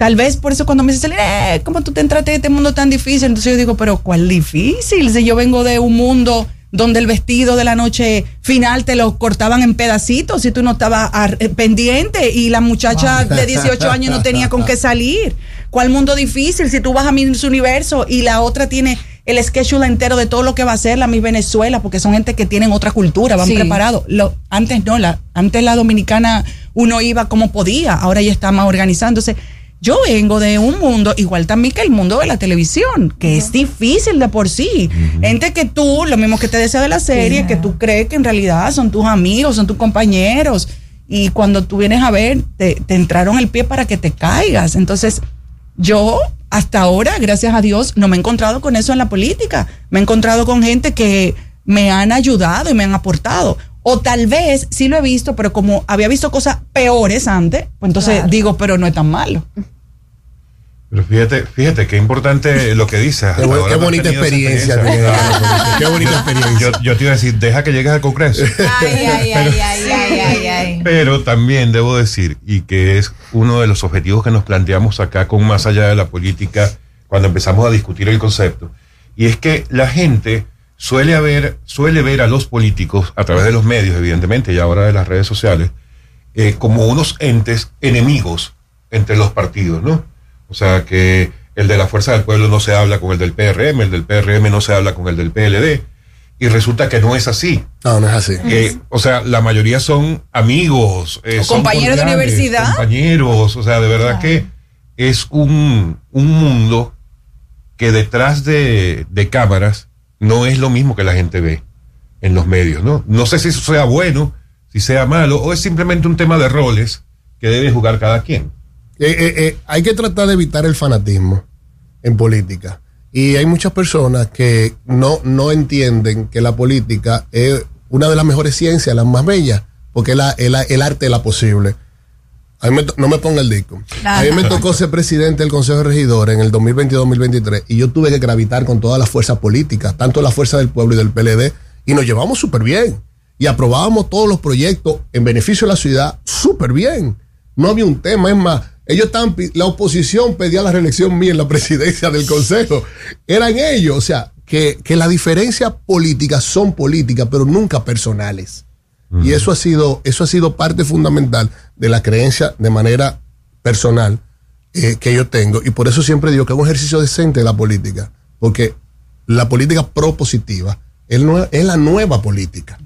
Tal vez por eso cuando me dicen, eh, ¿cómo tú te entraste de este mundo tan difícil? Entonces yo digo, pero ¿cuál difícil? Si yo vengo de un mundo donde el vestido de la noche final te lo cortaban en pedacitos y tú no estabas eh, pendiente y la muchacha de 18 años no tenía con qué salir. ¿Cuál mundo difícil? Si tú vas a Miss Universo y la otra tiene el schedule entero de todo lo que va a ser la Miss Venezuela, porque son gente que tienen otra cultura, van Sí. preparados. Lo, antes no, la, antes la dominicana uno iba como podía, ahora ya está más organizado. Entonces, yo vengo de un mundo, igual también que el mundo de la televisión, que es difícil de por sí. Gente que tú, lo mismo que te desea de la serie, que tú crees que en realidad son tus amigos, son tus compañeros. Y cuando tú vienes a ver, te, te entraron el pie para que te caigas. Entonces, Yo hasta ahora, gracias a Dios, no me he encontrado con eso en la política. Me he encontrado con gente que me han ayudado y me han aportado. O tal vez sí lo he visto, pero como había visto cosas peores antes, pues entonces Claro. digo, pero no es tan malo. Pero fíjate, fíjate qué importante lo que dices. Qué bonita experiencia qué bonita experiencia. Yo, yo te iba a decir, deja que llegues al Congreso. Ay, ay, ay, ay, ay, ay, ay. Pero también debo decir, y que es uno de los objetivos que nos planteamos acá con más allá de la política, cuando empezamos a discutir el concepto, y es que la gente suele, haber, suele ver a los políticos, a través de los medios, evidentemente, y ahora de las redes sociales, eh, como unos entes enemigos entre los partidos, ¿no? O sea, que el de la Fuerza del Pueblo no se habla con el del PRM, el del PRM no se habla con el del PLD, y resulta que no es así. No, no es así. Eh, o sea, la mayoría son amigos, eh, son compañeros de universidad. Compañeros, o sea, de verdad que es un, un mundo que detrás de, de cámaras no es lo mismo que la gente ve en los medios, ¿no? No sé si eso sea bueno, si sea malo, o es simplemente un tema de roles que debe jugar cada quien. Eh, eh, eh, hay que tratar de evitar el fanatismo en política. Y hay muchas personas que no, no entienden que la política es una de las mejores ciencias, las más bellas, porque es la- es la- el arte de la posible. A mí me to- no me ponga el disco. A mí me tocó ser presidente del Consejo de Regidores en el 2022-2023 y yo tuve que gravitar con todas las fuerzas políticas, tanto la Fuerza del Pueblo y del PLD, y nos llevamos súper bien. Y aprobábamos todos los proyectos en beneficio de la ciudad súper bien. No había un tema, es más, ellos estaban, la oposición pedía la reelección mía en la presidencia del Consejo. Eran ellos, o sea, que, que las diferencias políticas son políticas, pero nunca personales. Y eso ha sido, eso ha sido parte fundamental de la creencia de manera personal eh, que yo tengo. Y por eso siempre digo que es un ejercicio decente de la política. Porque la política propositiva es, nue- es la nueva política.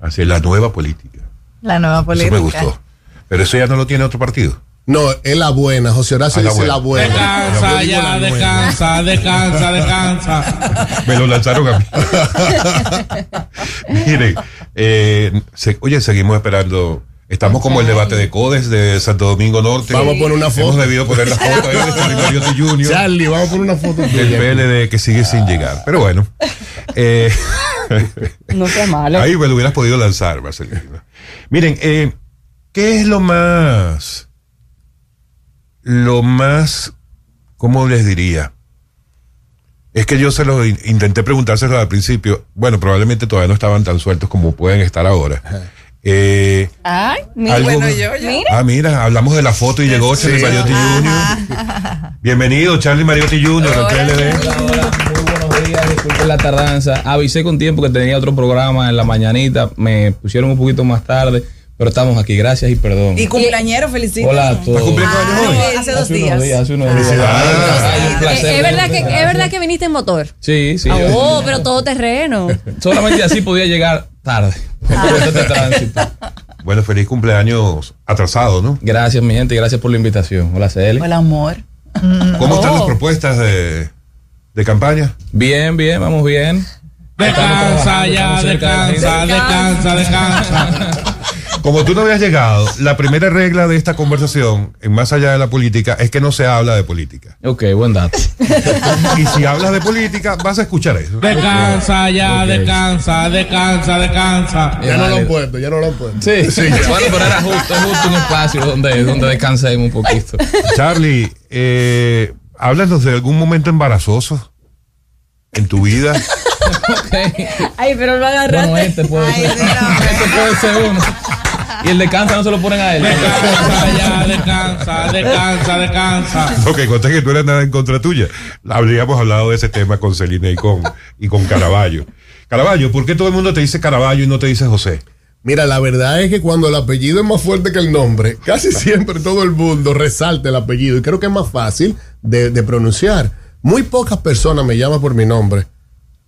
Así es la nueva política. La nueva Eso política. me gustó. Pero eso ya no lo tiene otro partido. No, es la buena. José Horacio Ah, la dice la buena. Descansa ya, descansa, descansa, descansa. Me lo lanzaron a mí. Miren, eh, se- oye, seguimos esperando. Estamos como el debate de Codes de Santo Domingo Norte. Vamos a poner una foto. Hemos debido poner la foto ahí de Jr. Charlie, vamos a poner una foto del. PLD que sigue sin llegar. Pero bueno. eh, No sea malo. ahí me lo hubieras podido lanzar, Marcelino. Miren, eh, ¿qué es lo más. Lo más. ¿Cómo les diría? Es que yo se lo in- intenté preguntárselo al principio. Bueno, probablemente todavía no estaban tan sueltos como pueden estar ahora. Eh, Ay, mira, algo- bueno, yo, yo. Mira. Ah, mira, hablamos de la foto y llegó Charlie Sí. Mariotti Jr. Bienvenido, Charlie Mariotti Jr. al PLD. Muy buenos días, disculpen la tardanza. Avisé con tiempo que tenía otro programa en la mañanita. Me pusieron un poquito más tarde, pero estamos aquí. Gracias y perdón. Y cumpleañero, felicito. Hola a todos. cumpliendo años hoy? Hace dos Hace unos días. hace unos días. Ah, Ay, un placer. es, verdad que, es verdad que viniste en motor. Sí, sí. Ah, yo- oh, pero todo terreno. Solamente así podía llegar tarde. Por este tránsito. Bueno, feliz cumpleaños atrasado, ¿no? Gracias, mi gente, y gracias por la invitación. Hola, Celi. Hola, amor. ¿Cómo están Oh. las propuestas de, de campaña? Bien, bien, vamos bien. Descansa ya, descansa, descansa, descansa. Como tú no habías llegado, la primera regla de esta conversación, en más allá de la política, es que no se habla de política. Ok, buen dato. Y si hablas de política, vas a escuchar eso. Descansa ya, descansa, descansa, descansa. Ya no lo han puesto, ya no lo han puesto. Sí, sí. Bueno, pero era justo, justo un espacio donde, donde descansemos un poquito. Charlie, eh, háblanos de algún momento embarazoso en tu vida. Ay, pero lo agarraste. Bueno, este puede ser. Este puede ser uno. Y el descansa no se lo ponen a él. Descansa ya, descansa, descansa, descansa. Ok, conté que no era nada en contra tuya. Habríamos hablado de ese tema con Celina y con, y con Caraballo. Caraballo, ¿por qué todo el mundo te dice Caraballo y no te dice José? Mira, la verdad es que cuando el apellido es más fuerte que el nombre, casi siempre todo el mundo resalta el apellido y creo que es más fácil de, de pronunciar. Muy pocas personas me llaman por mi nombre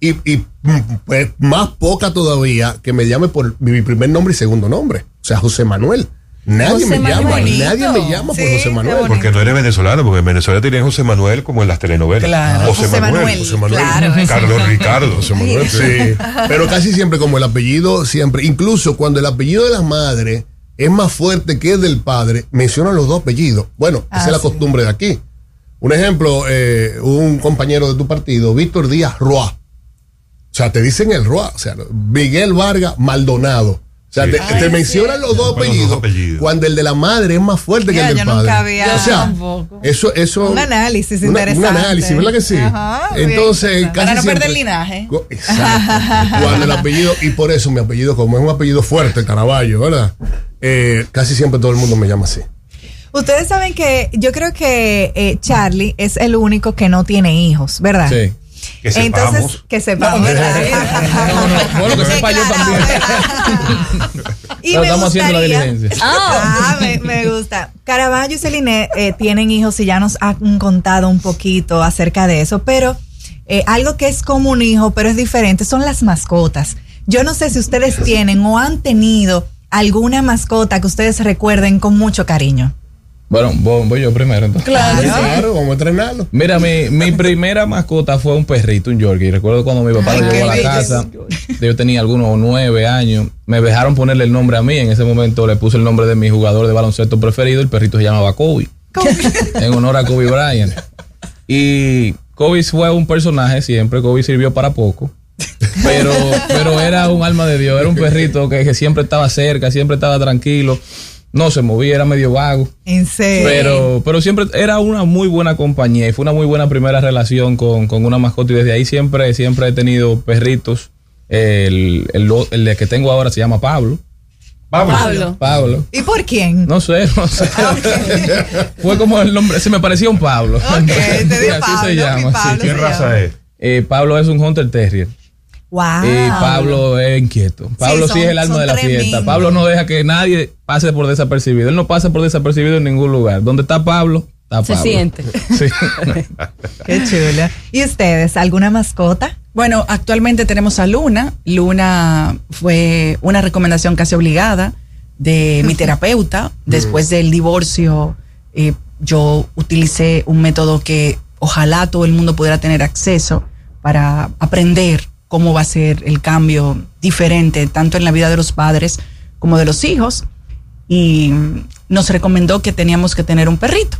y, y, mm, pues, más poca todavía que me llame por mi primer nombre y segundo nombre, o sea, José Manuel. Nadie José me llama, nadie me llama por Sí, José Manuel. Porque no eres venezolano, porque en Venezuela tenían José Manuel como en las telenovelas. Claro. José, José Manuel, Manuel, José Manuel. claro. Carlos Ricardo. José Manuel, sí. Pero casi siempre como el apellido siempre, incluso cuando el apellido de la madre es más fuerte que el del padre, mencionan los dos apellidos. Bueno, esa Ah, es la sí. costumbre de aquí. Un ejemplo, eh, un compañero de tu partido, Víctor Díaz Roa. O sea, te dicen el Roa. O sea, Miguel Vargas Maldonado. O sea, Sí. te, Ay, te sí. mencionan los dos los apellidos, cuando el de la madre es más fuerte Ya, que el yo del padre. nunca había- o sea, tampoco. eso, eso. Un análisis una- interesante. Un análisis, ¿verdad que sí? Ajá. Entonces, casi Para no siempre- perder linaje. Co- Exacto. Cuando el apellido, y por eso mi apellido, como es un apellido fuerte, Caraballo, ¿verdad? Eh, casi siempre todo el mundo me llama así. Ustedes saben que yo creo que eh, Charlie es el único que no tiene hijos, ¿verdad? Sí. Que sepamos. Entonces, que sepamos. No, ¿verdad? Bueno, que sepa yo también. Y me estamos haciendo la diligencia. Ah, me, me gusta. Caraballo y Celine eh, tienen hijos y ya nos han contado un poquito acerca de eso, pero eh, algo que es como un hijo, pero es diferente, son las mascotas. Yo no sé si ustedes tienen o han tenido alguna mascota que ustedes recuerden con mucho cariño. Bueno, voy, yo primero entonces. Claro, claro, vamos a entrenarlo. Mira, mi, mi primera mascota fue un perrito, un Yorkie. Recuerdo cuando mi papá Ay, lo llevó a la casa. Yo tenía algunos nueve años. Me dejaron ponerle el nombre a mí. En ese momento le puse el nombre de mi jugador de baloncesto preferido. El perrito se llamaba Kobe. en honor a Kobe Bryant. Y Kobe fue un personaje siempre. Kobe sirvió para poco. Pero, pero era un alma de Dios. Era un perrito que, que siempre estaba cerca, siempre estaba tranquilo. No se movía, era medio vago. En serio. Pero, pero siempre era una muy buena compañía y fue una muy buena primera relación con, con una mascota y desde ahí siempre, siempre he tenido perritos. El, el, el de que tengo ahora se llama Pablo. Pablo. Pablo. ¿Y por quién? No sé, no sé. Fue como el nombre, se me parecía un Pablo. te dio Así Pablo, se llama. Pablo sí. se llama. es? Eh, Pablo es un Hunter Terrier. Wow. Y Pablo es inquieto. Pablo sí, son- es el alma de la fiesta. Pablo no deja que nadie pase por desapercibido. Él no pasa por desapercibido en ningún lugar. Donde está Pablo, está Se Pablo. siente. Sí. Qué chulo. ¿Y ustedes, alguna mascota? Bueno, actualmente tenemos a Luna. Luna fue una recomendación casi obligada de mi terapeuta. Después del divorcio, eh, yo utilicé un método que ojalá todo el mundo pudiera tener acceso para aprender cómo va a ser el cambio diferente, tanto en la vida de los padres como de los hijos. Y nos recomendó que teníamos que tener un perrito.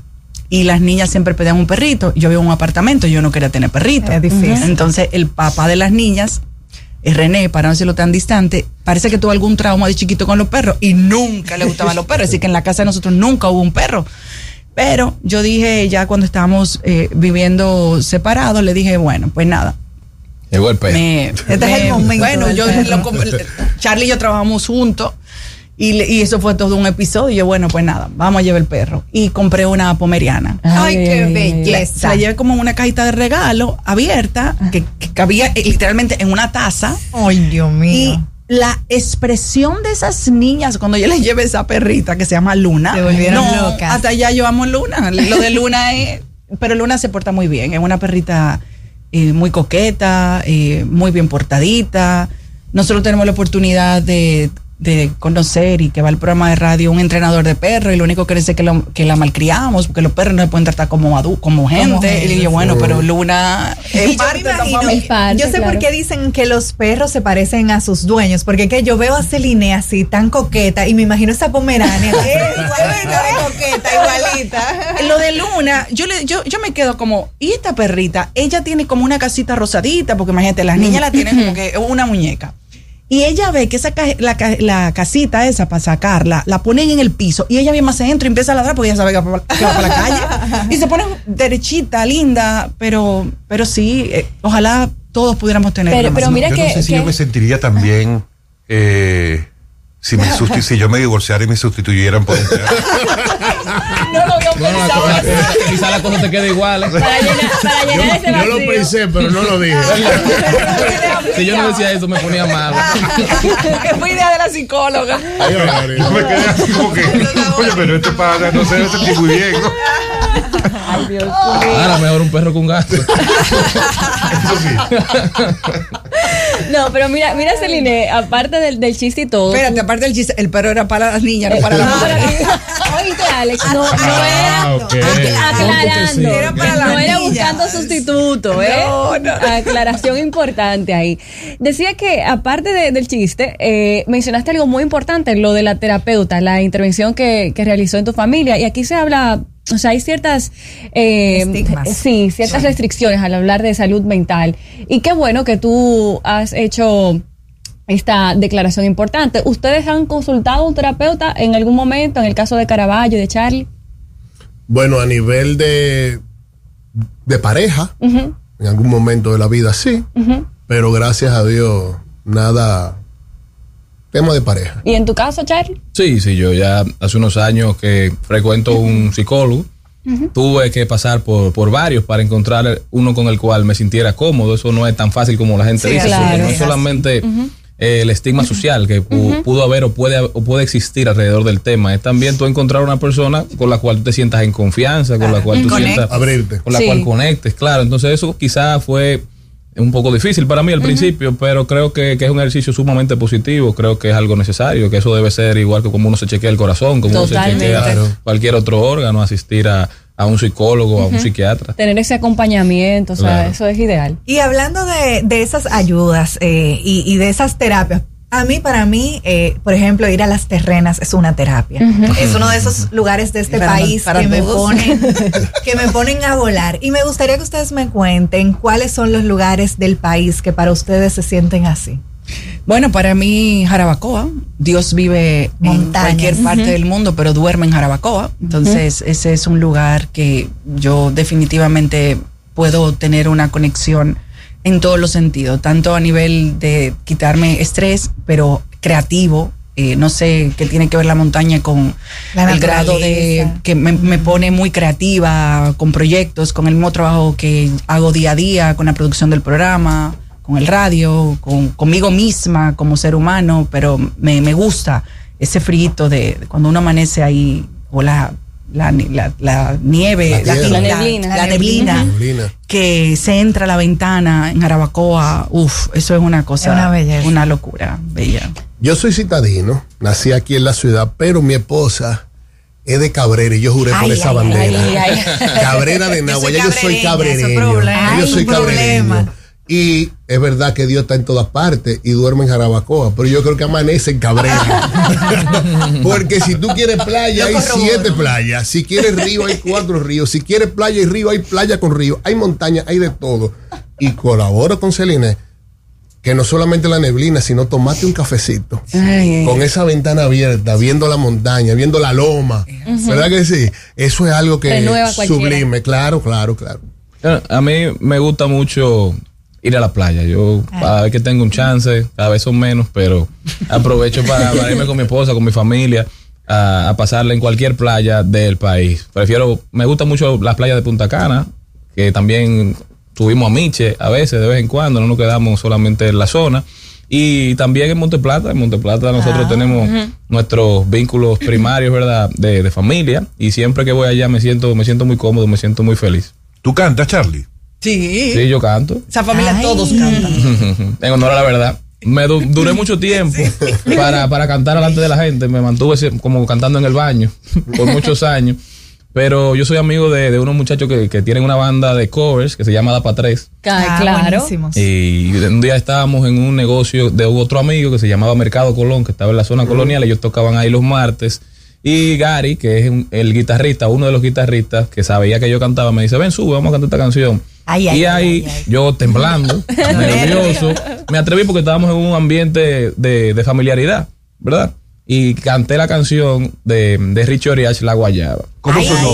Y las niñas siempre pedían un perrito. Yo vivo en un apartamento, yo no quería tener perrito. Es difícil. Entonces, el papá de las niñas, eh, René, para no decirlo tan distante, parece que tuvo algún trauma de chiquito con los perros y nunca le gustaban los perros. Así que en la casa de nosotros nunca hubo un perro. Pero yo dije, ya cuando estábamos eh, viviendo separados, le dije, bueno, pues nada. Llegó el. Me- Este es el momento Bueno, yo, lo Charlie y yo trabajamos juntos. Y, le- y eso fue todo un episodio. Y yo, bueno, pues nada, vamos a llevar el perro. Y compré una pomeriana. Ay, qué La, belleza. la llevé como en una cajita de regalo abierta, que, que cabía eh, literalmente en una taza. Ay, Dios Y mío. la expresión de esas niñas cuando yo les llevé esa perrita que se llama Luna. Se volvieron no, locas. Hasta allá yo amo Luna. Lo de Luna es. Pero Luna se porta muy bien. Es una perrita eh, muy coqueta, eh, muy bien portadita. Nosotros tenemos la oportunidad de, de conocer y que va al programa de radio un entrenador de perros y lo único que dice es que, lo- que la malcriamos porque los perros no se pueden tratar como adu como gente. gente, y yo, bueno, sí. pero Luna es yo parte me de esta imagino- familia. Es parte, yo sé claro. por qué dicen que los perros se parecen a sus dueños, porque que yo veo a Celine así tan coqueta y me imagino esa pomerania. eh, igualita de coqueta, igualita. Lo de Luna, yo, le, yo, yo me quedo como, ¿y esta perrita? Ella tiene como una casita rosadita, porque imagínate, las niñas la tienen como que una muñeca. Y ella ve que esa ca- la, ca- la casita esa para sacarla, la ponen en el piso y ella viene más adentro y empieza a ladrar porque ella sabe que va, que va para la calle. Y se pone derechita, linda, pero, pero sí, eh, ojalá todos pudiéramos tener Pero- pero mira yo que- no sé si que- yo me sentiría también eh, si, me susti- si yo me divorciara y me sustituyeran por un perro. No lo veo pensado cosa- así. quizá la cosa te quede igual. ¿eh? Para llenar, para llenar ese Yo vacío. lo pensé, pero no lo dije. Si yo no decía eso, me ponía mal. que fue idea de la psicóloga. Ay, María. Yo me quedé así como que, oye, pero este padre no se debe sentir muy bien, ¿no? Ay, Dios mío. Ahora mejor un perro con gato. Eso sí. No, pero mira, mira, Celine, aparte del, del chiste y todo. Espérate, aparte del chiste, el perro era para las niñas, no para las mujeres. Oíste, Alex, no, no Ah, era. Aclarando, Era para las no era buscando sustituto, ¿eh? No, no. Aclaración importante ahí. Decía que, aparte de- del chiste, eh, mencionaste algo muy importante, lo de la terapeuta, la intervención que, que realizó en tu familia. Y aquí se habla o sea, hay ciertas, eh, sí, ciertas restricciones al hablar de salud mental. Y qué bueno que tú has hecho esta declaración importante. ¿Ustedes han consultado a un terapeuta en algún momento, en el caso de Caraballo y de Charlie? Bueno, a nivel de, de pareja, en algún momento de la vida sí, pero gracias a Dios, nada. Tema de pareja. ¿Y en tu caso, Charlie? Sí, sí, yo ya hace unos años que frecuento un psicólogo. Tuve que pasar por, por varios para encontrar uno con el cual me sintiera cómodo. Eso no es tan fácil como la gente Sí, dice. claro. porque no es solamente. Eh, el estigma social que pudo haber o puede, o puede existir alrededor del tema. Es también tú encontrar una persona con la cual tú te sientas en confianza, con la cual tú Conectes. sientas. Abrirte. Con la Sí. cual conectes, claro. Entonces eso quizás fue un poco difícil para mí al principio, pero creo que, que es un ejercicio sumamente positivo, creo que es algo necesario, que eso debe ser igual que como uno se chequea el corazón, como uno se chequea Claro. cualquier otro órgano, asistir a, a un psicólogo, a un psiquiatra. Tener ese acompañamiento, o sea, Claro. eso es ideal. Y hablando de, de esas ayudas eh, y, y de esas terapias, a mí, para mí, eh, por ejemplo, ir a las terrenas es una terapia. Es uno de esos lugares de este Para- país para que me, ponen, que me ponen a volar. Y me gustaría que ustedes me cuenten cuáles son los lugares del país que para ustedes se sienten así. Bueno, para mí Jarabacoa, Dios vive en cualquier parte del mundo, pero duerme en Jarabacoa. Entonces, ese es un lugar que yo definitivamente puedo tener una conexión en todos los sentidos, tanto a nivel de quitarme estrés, pero creativo. eh, no sé qué tiene que ver la montaña con La el grado de que me, me pone muy creativa con proyectos, con el mismo trabajo que hago día a día, con la producción del programa, con el radio, con, conmigo misma como ser humano, pero me, me gusta ese frito de, de cuando uno amanece ahí, o la, la, ni- la- la nieve, La tierra. neblina. la La neblina, neblina. que se entra a la ventana en Jarabacoa, uff, eso es una cosa, Es una belleza. una locura, bella. Yo soy citadino, nací aquí en la ciudad, pero mi esposa es de Cabrera y yo juré por Ay, esa ay, bandera. ay, ay. Cabrera de Nagua, yo soy cabrereño. yo soy cabrereño. Y es verdad que Dios está en todas partes y duerme en Jarabacoa, pero yo creo que amanece en Cabrera. Porque si tú quieres playa, hay siete playas. Si quieres río, hay cuatro ríos. Si quieres playa y río, hay playa con río. Hay montaña, hay de todo. Y colaboro con Celine, que no solamente la neblina, sino tomate un cafecito. Ay, Con esa ventana abierta, viendo la montaña, viendo la loma. ¿Verdad que sí? Eso es algo que es cualquiera. sublime. Claro, claro, claro. Bueno, A mí me gusta mucho ir a la playa. Yo cada vez que tengo un chance, cada vez son menos, pero aprovecho para, para irme con mi esposa, con mi familia, a, a pasarla en cualquier playa del país. Prefiero, me gusta mucho las playas de Punta Cana, que también subimos a Miche a veces, de vez en cuando, no nos quedamos solamente en la zona. Y también en Monte Plata, en Monte Plata nosotros tenemos ujú. nuestros vínculos primarios, ¿verdad? De, de familia. Y siempre que voy allá me siento, me siento muy cómodo, me siento muy feliz. ¿Tú cantas, Charlie? Sí. Sí, yo canto. Esa familia todos cantan. en honor a la verdad. Me du- duré mucho tiempo para, para cantar delante de la gente. Me mantuve como cantando en el baño por muchos años. Pero yo soy amigo de, de unos muchachos que, que tienen una banda de covers que se llama Da Pa' Tres. Ca- Ah, claro. Y un día estábamos en un negocio de otro amigo que se llamaba Mercado Colón, que estaba en la zona colonial. Ellos tocaban ahí los martes. Y Gary, que es un- el guitarrista, uno de los guitarristas que sabía que yo cantaba, me dice, ven, sube, vamos a cantar esta canción. Ay, ay, y ahí, ay, ay. yo temblando, nervioso, me atreví porque estábamos en un ambiente de, de familiaridad, ¿verdad? Y canté la canción de, de Richie Oriach, La Guayaba. ¿Cómo Ay, sonó?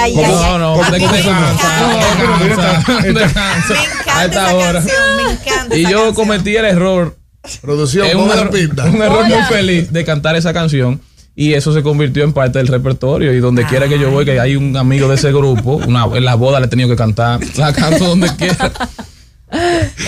ay, ¿Cómo? ay, No, no, descansa. Me A encanta esta hora. Y yo canción. cometí el error Producción, un, error- un error muy feliz de cantar esa canción y eso se convirtió en parte del repertorio y donde quiera que yo voy que hay un amigo de ese grupo una, en la boda le he tenido que cantar la canto donde quiera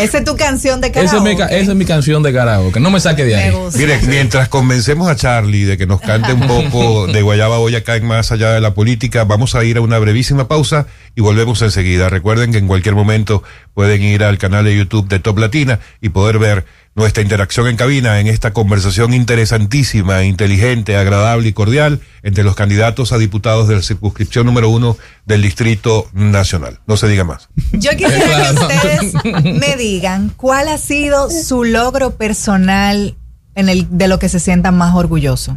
Esa es tu canción de esa es, mi, karaoke. esa es mi canción de karaoke no me saque de ahí. Mire, mientras convencemos a Charlie de que nos cante un poco de Guayaba Boyacá en más allá de la política, vamos a ir a una brevísima pausa y volvemos enseguida. Recuerden que en cualquier momento pueden ir al canal de YouTube de Top Latina y poder ver nuestra interacción en cabina en esta conversación interesantísima, inteligente, agradable y cordial entre los candidatos a diputados de la circunscripción número uno del Distrito Nacional. No se diga más. Yo quisiera que ustedes me digan cuál ha sido su logro personal en el de lo que se sientan más orgullosos.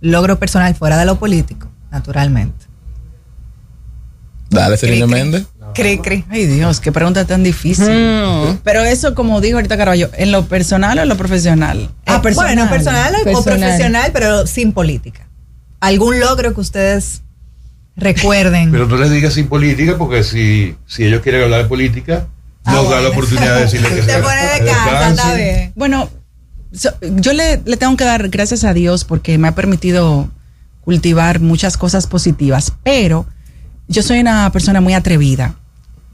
Logro personal fuera de lo político, naturalmente. Dale, Selena. Méndez. Cri, cri. Ay Dios, qué pregunta tan difícil. Mm. Pero eso, como dijo ahorita Caraballo, ¿en lo personal o en lo profesional? Ah, Bueno, personal, o Personal. profesional, pero sin política. ¿Algún logro que ustedes recuerden? Pero no les digas sin política, porque si, si ellos quieren hablar de política, nos da la oportunidad de decirles que se pone de casa, descansen. está bien. Bueno, so- yo le, le tengo que dar gracias a Dios porque me ha permitido cultivar muchas cosas positivas, pero yo soy una persona muy atrevida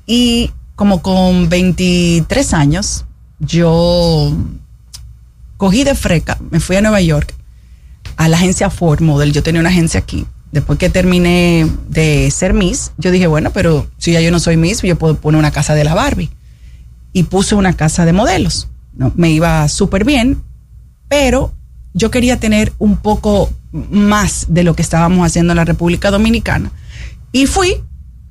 y como con 23 años, yo cogí de freca, me fui a Nueva York a la agencia Ford Model, yo tenía una agencia aquí. Después que terminé de ser Miss, yo dije, bueno, pero si ya yo no soy Miss, yo puedo poner una casa de la Barbie y puse una casa de modelos. ¿no? Me iba súper bien, pero yo quería tener un poco más de lo que estábamos haciendo en la República Dominicana. Y fui,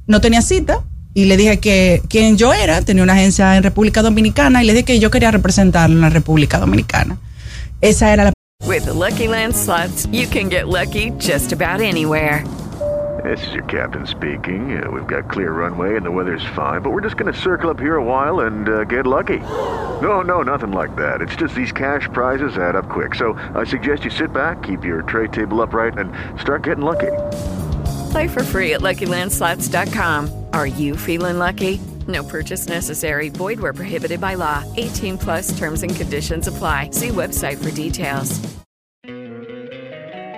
no tenía cita, y le dije que quién yo era, tenía una agencia en República Dominicana, y le dije que yo quería representarlo en la República Dominicana. Esa era la With the Lucky Land slots, you can get lucky just about anywhere. This is your captain speaking. Uh, we've got clear runway and the weather's fine, but we're just going to circle up here a while and uh, get lucky. No, no, nothing like that. It's just these cash prizes add up quick. So I suggest you sit back, keep your tray table upright, and start getting lucky. Play for free at LuckyLandSlots.com. Are you feeling lucky? No purchase necessary. Void where prohibited by law. 18 plus terms and conditions apply. See website for details.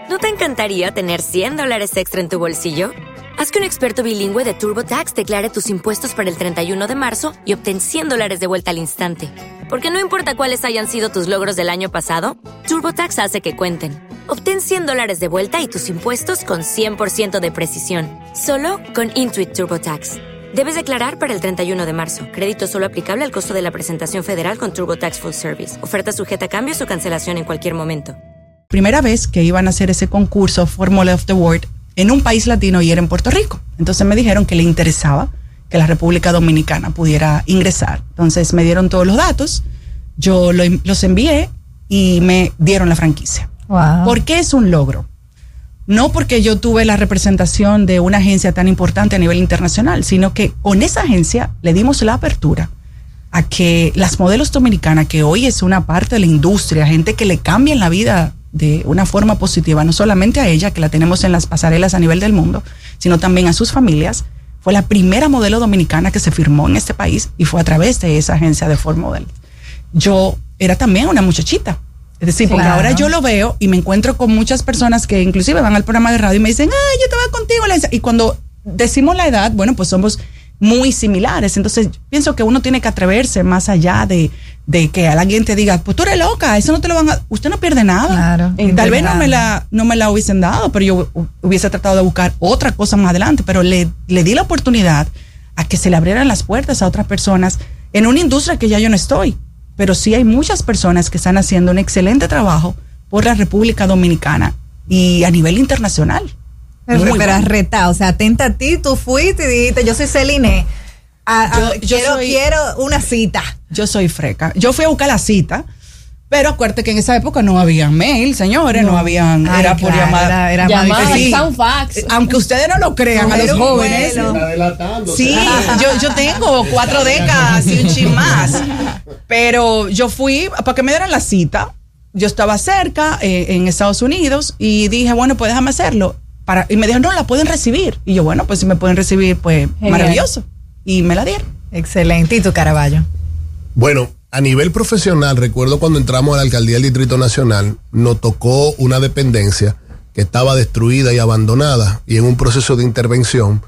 ¿No te encantaría tener 100 dólares extra en tu bolsillo? Haz que un experto bilingüe de TurboTax declare tus impuestos para el 31 de marzo y obtén 100 dólares de vuelta al instante. Porque no importa cuáles hayan sido tus logros del año pasado, TurboTax hace que cuenten. Obtén 100 dólares de vuelta y tus impuestos con 100% de precisión. Solo con Intuit TurboTax. Debes declarar para el 31 de marzo. Crédito solo aplicable al costo de la presentación federal con TurboTax Full Service. Oferta sujeta a cambios o cancelación en cualquier momento. primera vez que iban a hacer ese concurso Formula of the World en un país latino y era en Puerto Rico. Entonces me dijeron que le interesaba que la República Dominicana pudiera ingresar. Entonces me dieron todos los datos, yo lo- los envié y me dieron la franquicia. ¿Por qué es un logro? No porque yo tuve la representación de una agencia tan importante a nivel internacional, sino que con esa agencia le dimos la apertura a que las modelos dominicanas, que hoy es una parte de la industria, gente que le cambian la vida de una forma positiva, no solamente a ella, que la tenemos en las pasarelas a nivel del mundo, sino también a sus familias, fue la primera modelo dominicana que se firmó en este país y fue a través de esa agencia de Ford Model. Yo era también una muchachita. Es decir, porque Claro. ahora yo lo veo y me encuentro con muchas personas que inclusive van al programa de radio y me dicen, ay, yo te voy contigo. Lenza". Y cuando decimos la edad, bueno, pues somos muy similares. Entonces, pienso que uno tiene que atreverse más allá de, de que alguien te diga, pues tú eres loca, eso no te lo van a... Usted no pierde nada. Claro, Tal vez no me, la, no me la hubiesen dado, pero yo hu- hubiese tratado de buscar otra cosa más adelante. Pero le, le di la oportunidad a que se le abrieran las puertas a otras personas en una industria que ya yo no estoy. Pero sí hay muchas personas que están haciendo un excelente trabajo por la República Dominicana y a nivel internacional. Pero, pero bueno. retado, o sea, atenta a ti, tú fuiste y dijiste, yo soy Celine. Ah, ah, Yo- yo quiero, soy- quiero una cita. Yo soy freca. Yo fui a buscar la cita, pero acuérdate que en esa época no había mail, señores, no, No. habían, Ay, era por claro, llamada. era- era Llamada, sí. un fax. Eh, Aunque ustedes no lo crean, a los jóvenes. Sí, yo, yo tengo cuatro décadas y un chin más. Pero yo fui para que me dieran la cita. Yo estaba cerca eh, en Estados Unidos y dije, bueno, pues déjame hacerlo. Para, y me dijeron, no, la pueden recibir. Y yo, bueno, pues si me pueden recibir, pues Genial. maravilloso. Y me la dieron. Excelente. ¿Y tu Caraballo? Bueno, a nivel profesional, recuerdo cuando entramos a la alcaldía del Distrito Nacional, nos tocó una dependencia que estaba destruida y abandonada y en un proceso de intervención,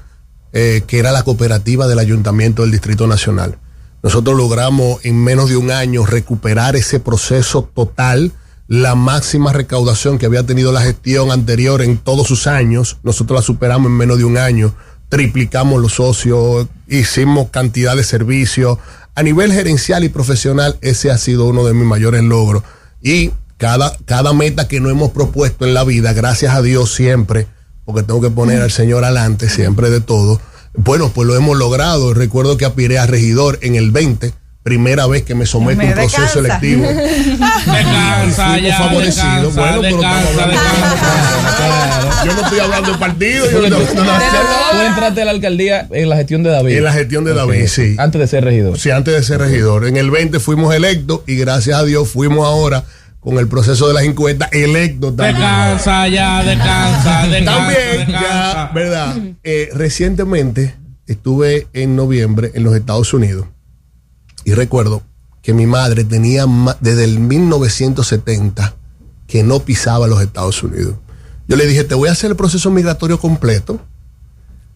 eh, que era la cooperativa del Ayuntamiento del Distrito Nacional. Nosotros logramos en menos de un año recuperar ese proceso total, la máxima recaudación que había tenido la gestión anterior en todos sus años. Nosotros la superamos en menos de un año, triplicamos los socios, hicimos cantidad de servicios. A nivel gerencial y profesional, ese ha sido uno de mis mayores logros. Y cada, cada meta que nos hemos propuesto en la vida, gracias a Dios siempre, porque tengo que poner al Señor adelante siempre de todo. Bueno, pues lo hemos logrado. Recuerdo que aspiré a regidor en el 20, primera vez que me someto a un proceso selectivo. Descansa Fuimos ya, favorecidos. descansa, Bueno, pero estamos descansa, hablando- Yo no estoy hablando de partido. Yo no, Tú entraste a la alcaldía en la gestión de David. En la gestión de. David, sí. Antes de ser regidor. Sí, antes de ser regidor. En el 20 fuimos electos y gracias a Dios fuimos ahora con el proceso de las encuestas electos también. Descansa ya, descansa, descansa. También, descansa. ya, ¿verdad? Eh, recientemente estuve en noviembre en los Estados Unidos y recuerdo que mi madre tenía desde el 1970 que no pisaba los Estados Unidos. Yo le dije, te voy a hacer el proceso migratorio completo.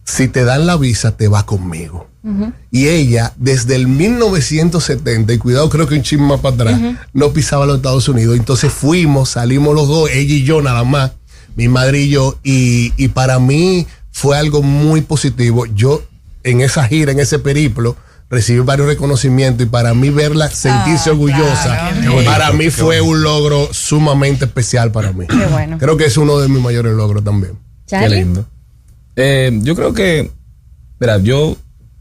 Si te dan la visa, te va conmigo. Y ella, desde el 1970, y cuidado, creo que un chisme más para atrás, no pisaba los Estados Unidos. Entonces fuimos, salimos los dos, ella y yo nada más, mi madre y yo, y, y para mí fue algo muy positivo. Yo, en esa gira, en ese periplo, recibí varios reconocimientos y para mí verla sentirse orgullosa, Qué bonito, para mí fue un logro sumamente especial para mí. Qué bueno. Creo que es uno de mis mayores logros también. Qué lindo. Eh, yo creo que, mira, yo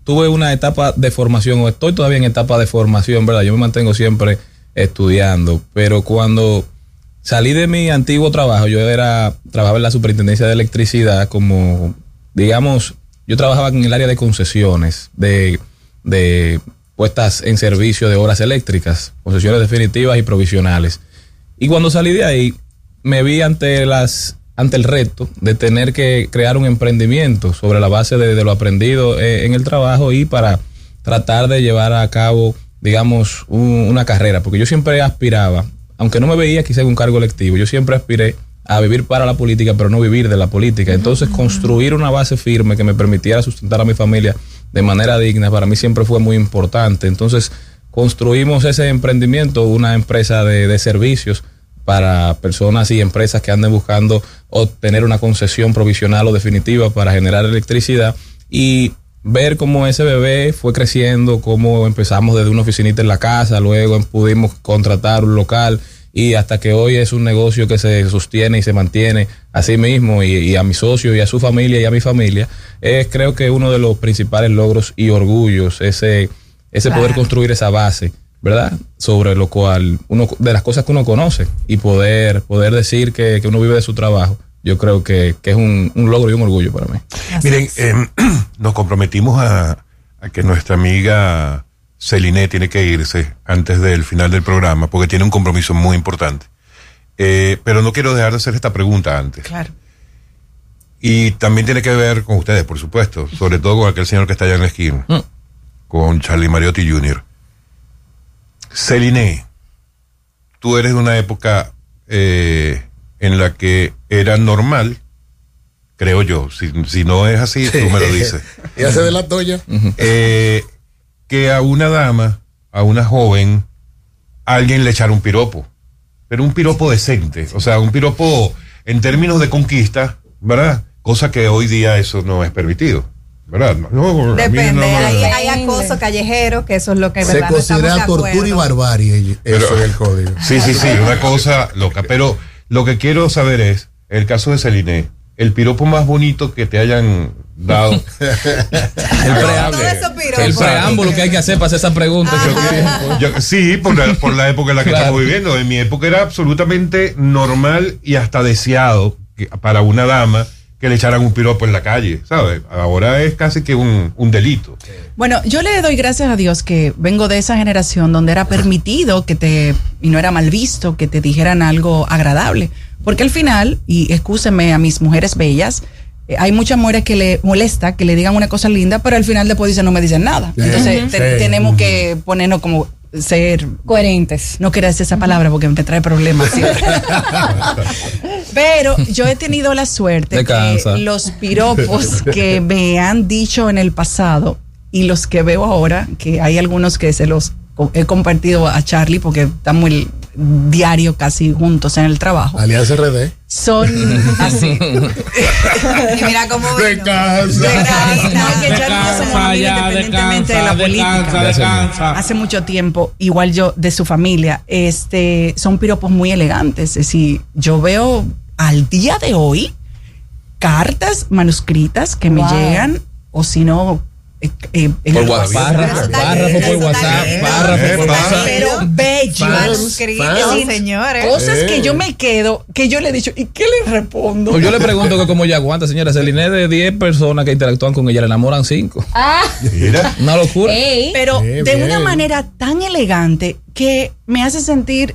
tuve una etapa de formación, o estoy todavía en etapa de formación, ¿verdad? Yo me mantengo siempre estudiando, pero cuando salí de mi antiguo trabajo, yo era, trabajaba en la superintendencia de electricidad como, digamos, yo trabajaba en el área de concesiones, de, de puestas en servicio de horas eléctricas, concesiones definitivas y provisionales. Y cuando salí de ahí, me vi ante las ante el reto de tener que crear un emprendimiento sobre la base de, de lo aprendido eh, en el trabajo y para tratar de llevar a cabo, digamos, un- una carrera, porque yo siempre aspiraba, aunque no me veía quizá en un cargo electivo, yo siempre aspiré a vivir para la política, pero no vivir de la política. Entonces, construir una base firme que me permitiera sustentar a mi familia de manera digna, para mí siempre fue muy importante. Entonces, construimos ese emprendimiento, una empresa de, de servicios para personas y empresas que anden buscando obtener una concesión provisional o definitiva para generar electricidad y ver cómo ese bebé fue creciendo, cómo empezamos desde una oficinita en la casa, luego pudimos contratar un local y hasta que hoy es un negocio que se sostiene y se mantiene a sí mismo y, y a mi socio y a su familia y a mi familia, es creo que uno de los principales logros y orgullos, ese, ese poder construir esa base, ¿verdad? Sobre lo cual, uno de las cosas que uno conoce y poder, poder decir que, que uno vive de su trabajo, yo creo que, que es un, un logro y un orgullo para mí. Miren, eh, nos comprometimos a, a que nuestra amiga Celine tiene que irse antes del final del programa porque tiene un compromiso muy importante. Eh, pero no quiero dejar de hacer esta pregunta antes. Claro. Y también tiene que ver con ustedes, por supuesto, sobre todo con aquel señor que está allá en la esquina, con Charlie Mariotti Jr. Celine, tú eres de una época eh, en la que era normal, creo yo, si, si no es así, tú me lo dices. Y hace de la toya. Eh, que a una dama, a una joven, alguien le echara un piropo. Pero un piropo decente. O sea, un piropo en términos de conquista, ¿verdad? Cosa que hoy día eso no es permitido. ¿Verdad? No, a mí no Depende, me- hay, hay acoso callejero, que eso es lo que Se ¿verdad? no estamos considera de tortura y barbarie eso en el código. Sí, sí, sí, una cosa loca. Pero lo que quiero saber es, el caso de Celine, el piropo más bonito que te hayan dado. El preámbulo. El preámbulo que hay que hacer para hacer esa pregunta. Yo- sí, por la, por la época en la que Claro. estamos viviendo. En mi época era absolutamente normal y hasta deseado que- para una dama que le echaran un piropo en la calle, ¿sabes? Ahora es casi que un, un delito. Bueno, yo le doy gracias a Dios que vengo de esa generación donde era permitido que te, y no era mal visto, que te dijeran algo agradable. Porque al final, y excúsenme a mis mujeres bellas, hay muchas mujeres que le molesta que le digan una cosa linda, pero al final después dicen no me dicen nada. Sí. Entonces te- Sí. tenemos que ponernos como ser coherentes. No quería decir esa palabra porque me trae problemas. siempre. Pero yo he tenido la suerte Te que los piropos que me han dicho en el pasado y los que veo ahora, que hay algunos que se los he compartido a Charlie porque estamos el diario casi juntos en el trabajo. Alianza RD. Son así. Y mira cómo De casa. No, que ya no somos Descansa amigos ya, independientemente de la política. descansa, descansa. Hace mucho tiempo, igual yo de su familia, este, son piropos muy elegantes. Es decir, yo veo al día de hoy cartas manuscritas que me llegan, o si no, eh, en Por el WhatsApp, párrafo, párrafo por WhatsApp, párrafo por WhatsApp. Pero bello. Sí, señores. Cosas Eh. que yo me quedo, que yo le he dicho, ¿y qué le respondo? Pues yo le pregunto que cómo ella aguanta, señora. Celine de 10 personas que interactúan con ella, le enamoran 5. Ah. Mira. Una locura. Pero de bien. una manera tan elegante que me hace sentir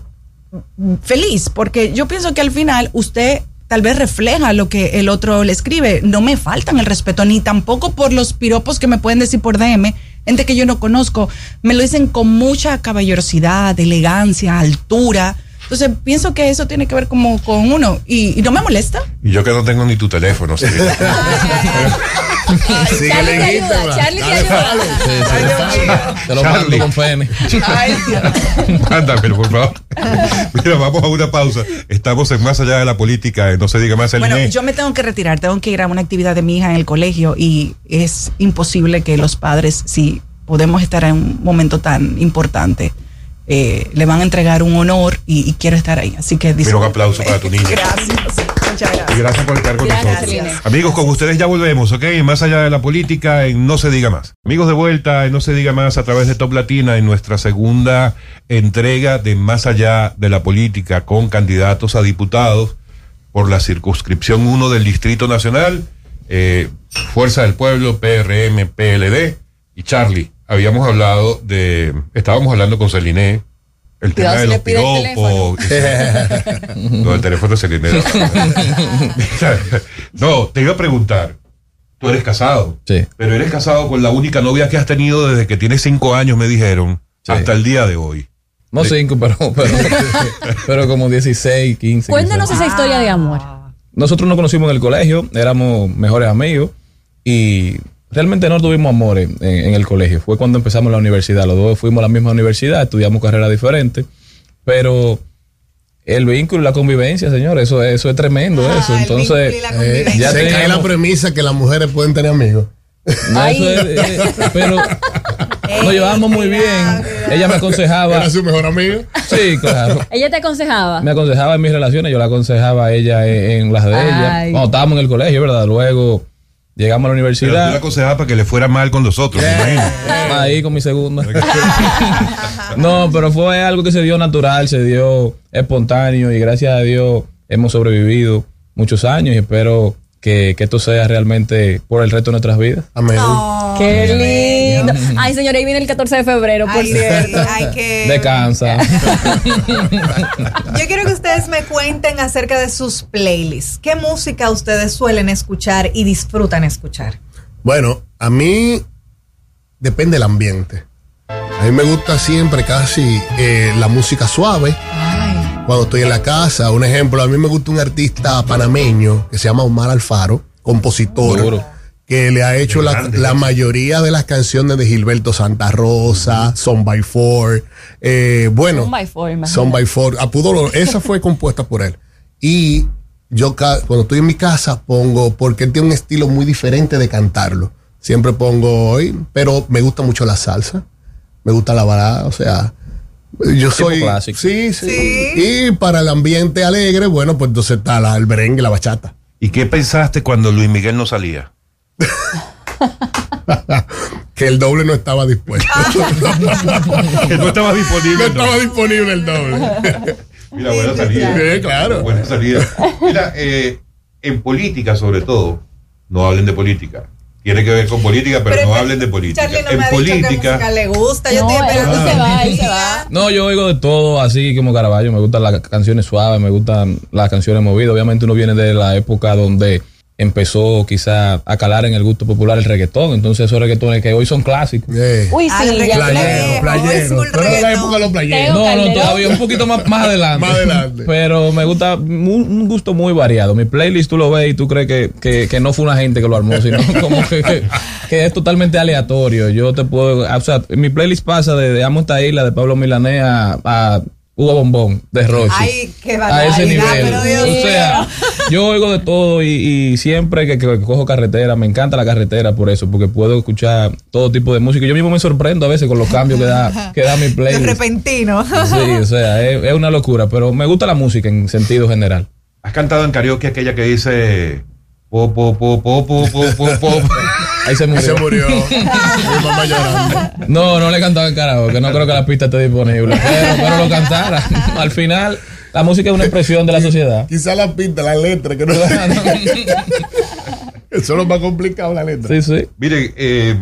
feliz, porque yo pienso que al final usted tal vez refleja lo que el otro le escribe. No me faltan el respeto, ni tampoco por los piropos que me pueden decir por DM, gente que yo no conozco. Me lo dicen con mucha caballerosidad, elegancia, altura. Entonces pienso que eso tiene que ver como con uno y, y no me molesta. Y yo que no tengo ni tu teléfono. sí. Charlie te ayuda, Charlie te ayuda. Te lo mando con pene. Mándamelo, por favor. Mira, vamos a una pausa. Estamos en Más Allá de la Política. en No se diga más el Bueno, INE. yo me tengo que retirar, tengo que ir a una actividad de mi hija en el colegio y es imposible que los padres, si podemos estar en un momento tan importante, eh, le van a entregar un honor y, y quiero estar ahí. Así que Mira, un aplauso para tu niña. Gracias, muchas gracias. Y gracias por estar con Gracias, nosotros. Amigos, con ustedes ya volvemos, ¿ok? Más allá de la política, en No se diga más. Amigos, de vuelta en No se diga más a través de Top Latina en nuestra segunda entrega de Más allá de la política con candidatos a diputados por la circunscripción 1 del Distrito Nacional, eh, Fuerza del Pueblo, PRM, PLD y Charlie. Habíamos hablado de, estábamos hablando con Celine, el tema Cuidado de si los le pide el piropos. No, el teléfono de Celine. no, te iba a preguntar. Tú eres casado. Sí. Pero eres casado con la única novia que has tenido desde que tienes cinco años, me dijeron, hasta el día de hoy. No cinco, pero, pero, pero como 16, 15. Cuéntanos quizás. esa historia de amor. Nosotros nos conocimos en el colegio, éramos mejores amigos y realmente no tuvimos amores en, en el colegio. Fue cuando empezamos la universidad. Los dos fuimos a la misma universidad, estudiamos carreras diferentes, pero el vínculo y la convivencia, señor, eso, es- eso es tremendo. eso. Entonces, Eh, ya se cae la premisa que las mujeres pueden tener amigos. no, eso es, eh, pero nos llevamos muy bien. Ella me aconsejaba. ¿Era su mejor amigo? Sí, claro. Ella te aconsejaba. Me aconsejaba en mis relaciones, yo la aconsejaba a ella en, en las de ella. Cuando estábamos en el colegio, ¿verdad? Luego llegamos a la Pero tú universidad. le aconsejabas para que le fuera mal con los otros, me imagino. Ahí con mi segunda. no, pero fue algo que se dio natural, se dio espontáneo y gracias a Dios hemos sobrevivido muchos años y espero que, que esto sea realmente por el resto de nuestras vidas. Amén. Qué lindo. Ay, señora, ahí viene el 14 de febrero, por Ay, sí, cierto. hay que. Descansa. Yo quiero que ustedes me cuenten acerca de sus playlists. ¿Qué música ustedes suelen escuchar y disfrutan escuchar? Bueno, a mí depende del ambiente. A mí me gusta siempre casi eh, la música suave. Cuando estoy en la casa, un ejemplo, a mí me gusta un artista panameño que se llama Omar Alfaro, compositor, Duro. Que le ha hecho la, ese. mayoría de las canciones de Gilberto Santa Rosa, Son by Four. eh, bueno, Son by Four, imagínate. Son by Four. Apudolo, esa fue compuesta por él. Y yo cuando estoy en mi casa pongo, porque él tiene un estilo muy diferente de cantarlo. Siempre pongo hoy, pero me gusta mucho la salsa, me gusta la balada, o sea, yo soy clásico. Sí, sí, Y para el ambiente alegre, bueno, pues entonces está la, el merengue y la bachata. ¿Y qué pensaste cuando Luis Miguel no salía? Que el doble no estaba dispuesto. Que no estaba disponible. No estaba disponible el doble. Mira, buena salida. Sí, claro. Buena salida. Mira, eh, en política sobre todo, no hablen de política. Tiene que ver con política, pero, no hablen de política. Charlie no en me ha dicho política, música le gusta. Yo No, estoy esperando. se va, él se va. No, yo oigo de todo, así como Caraballo. Me gustan las canciones suaves, me gustan las canciones movidas. Obviamente uno viene de la época donde empezó quizá a calar en el gusto popular el reggaetón. Entonces esos reggaetones que hoy son clásicos. Uy, Al sí, creo. Playero, playero. Pero de la época de los playeros. No, no, todavía un poquito más, más adelante. Más adelante. Pero me gusta un gusto muy variado. Mi playlist tú lo ves y tú crees que, que, que no fue una gente que lo armó, sino como que, que, que es totalmente aleatorio. Yo te puedo, o sea, mi playlist pasa de, de Amo esta isla de Pablo Milanés a, a Hugo Bombón de Roche. Ay, qué a ese nivel. pero Dios o mío. sea, yo oigo de todo y, y siempre que, que cojo carretera, me encanta la carretera por eso, porque puedo escuchar todo tipo de música. Yo mismo me sorprendo a veces con los cambios que da, que da mi De playlist. repentino. Sí, o sea, es, es una locura, pero me gusta la música en sentido general. has cantado en karaoke aquella que dice po, po, po, po, po, po, po, po. Ahí se murió. Se murió. Mi mamá llorando. No, no le cantaba en karaoke, no creo que la pista esté disponible. Pero, pero lo cantara. Al final, la música es una expresión de la sociedad. Quizá la pinta, la letra, que no Eso es lo más complicado, la letra. Sí, sí. Miren, eh,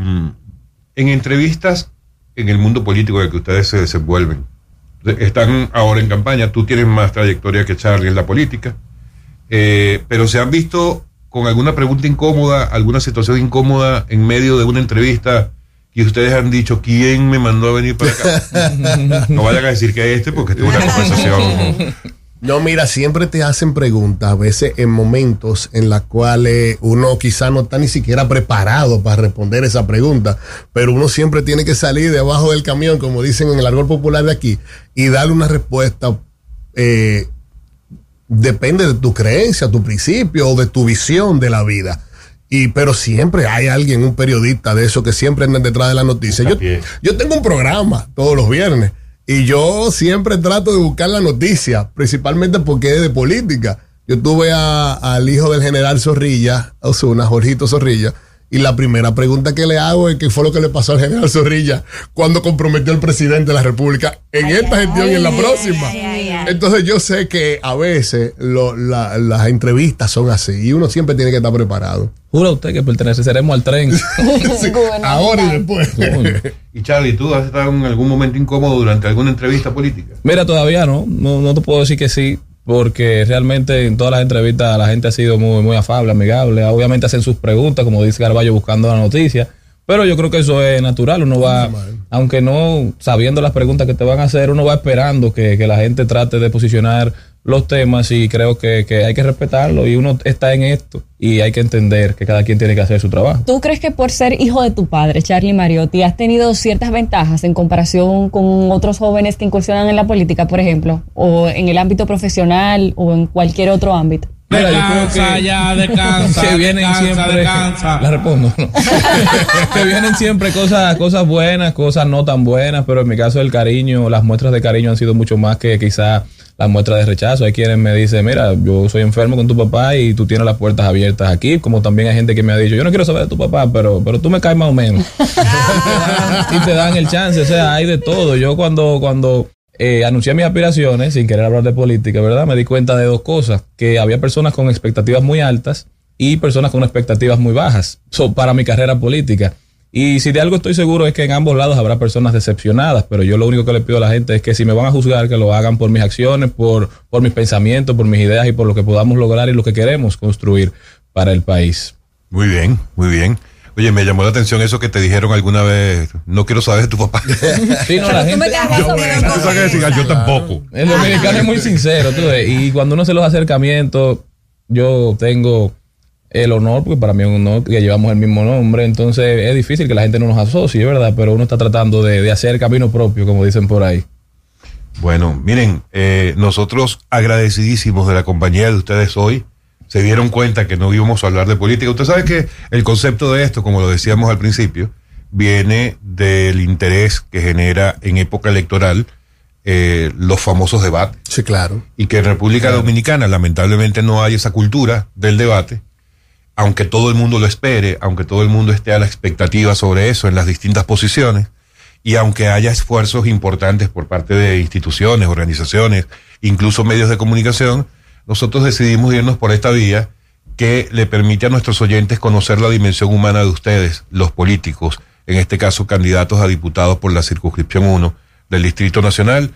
en entrevistas en el mundo político en el que ustedes se desenvuelven, están ahora en campaña, tú tienes más trayectoria que Charlie en la política, eh, pero se han visto con alguna pregunta incómoda, alguna situación incómoda en medio de una entrevista y ustedes han dicho, ¿quién me mandó a venir para acá? no vayan a decir que este porque es una conversación. No, mira, siempre te hacen preguntas, a veces en momentos en los cuales uno quizá no está ni siquiera preparado para responder esa pregunta, pero uno siempre tiene que salir debajo del camión, como dicen en el argot popular de aquí, y darle una respuesta. eh, depende de tu creencia, tu principio o de tu visión de la vida. Y, pero siempre hay alguien, un periodista de eso que siempre anda detrás de la noticia. Yo, yo tengo un programa todos los viernes y yo siempre trato de buscar la noticia, principalmente porque es de política. Yo tuve al hijo del general Zorrilla, Osuna, Jorgito Zorrilla, y la primera pregunta que le hago es qué fue lo que le pasó al general Zorrilla cuando comprometió al presidente de la República en esta gestión y en la próxima. Entonces yo sé que a veces lo- la- las entrevistas son así y uno siempre tiene que estar preparado. Jura usted que perteneceremos al tren. Sí, ahora y después. y Charlie, ¿tú has estado en algún momento incómodo durante alguna entrevista política? Mira, todavía no. no. No te puedo decir que sí, porque realmente en todas las entrevistas la gente ha sido muy, muy afable, amigable. Obviamente hacen sus preguntas, como dice Carballo, buscando la noticia. Pero yo creo que eso es natural. Uno va, aunque no sabiendo las preguntas que te van a hacer, uno va esperando que, que la gente trate de posicionar los temas y creo que, que hay que respetarlo. Y uno está en esto y hay que entender que cada quien tiene que hacer su trabajo. ¿Tú crees que por ser hijo de tu padre, Charlie Mariotti, has tenido ciertas ventajas en comparación con otros jóvenes que incursionan en la política, por ejemplo, o en el ámbito profesional o en cualquier otro ámbito? Mira, Descansa ya, descansa. que vienen descansa, siempre descansa. la respondo ¿no? que vienen siempre cosas cosas buenas cosas no tan buenas pero en mi caso el cariño las muestras de cariño han sido mucho más que quizá las muestras de rechazo hay quienes me dicen mira yo soy enfermo con tu papá y tú tienes las puertas abiertas aquí como también hay gente que me ha dicho yo no quiero saber de tu papá pero pero tú me caes más o menos y te dan el chance o sea hay de todo yo cuando cuando eh, anuncié mis aspiraciones, sin querer hablar de política, ¿verdad? Me di cuenta de dos cosas, que había personas con expectativas muy altas y personas con expectativas muy bajas so, para mi carrera política. Y si de algo estoy seguro es que en ambos lados habrá personas decepcionadas, pero yo lo único que le pido a la gente es que si me van a juzgar, que lo hagan por mis acciones, por, por mis pensamientos, por mis ideas y por lo que podamos lograr y lo que queremos construir para el país. Muy bien, muy bien. Oye, me llamó la atención eso que te dijeron alguna vez. No quiero saber de tu papá. Sí, no, la gente- que decir, "Ah, yo tampoco. El dominicano es muy sincero, tú ves, y cuando uno hace los acercamientos, yo tengo el honor, porque para mí es un honor que llevamos el mismo nombre, entonces es difícil que la gente no nos asocie, ¿verdad? Pero uno está tratando de, de hacer camino propio, como dicen por ahí. Bueno, miren, eh, nosotros agradecidísimos de la compañía de ustedes hoy. Se dieron cuenta que no íbamos a hablar de política. Usted sabe que el concepto de esto, como lo decíamos al principio, viene del interés que genera en época electoral eh, los famosos debates. Sí, claro. Y que en República Dominicana lamentablemente no hay esa cultura del debate, aunque todo el mundo lo espere, aunque todo el mundo esté a la expectativa sobre eso en las distintas posiciones, y aunque haya esfuerzos importantes por parte de instituciones, organizaciones, incluso medios de comunicación, nosotros decidimos irnos por esta vía que le permite a nuestros oyentes conocer la dimensión humana de ustedes, los políticos, en este caso candidatos a diputados por la circunscripción 1 del Distrito Nacional,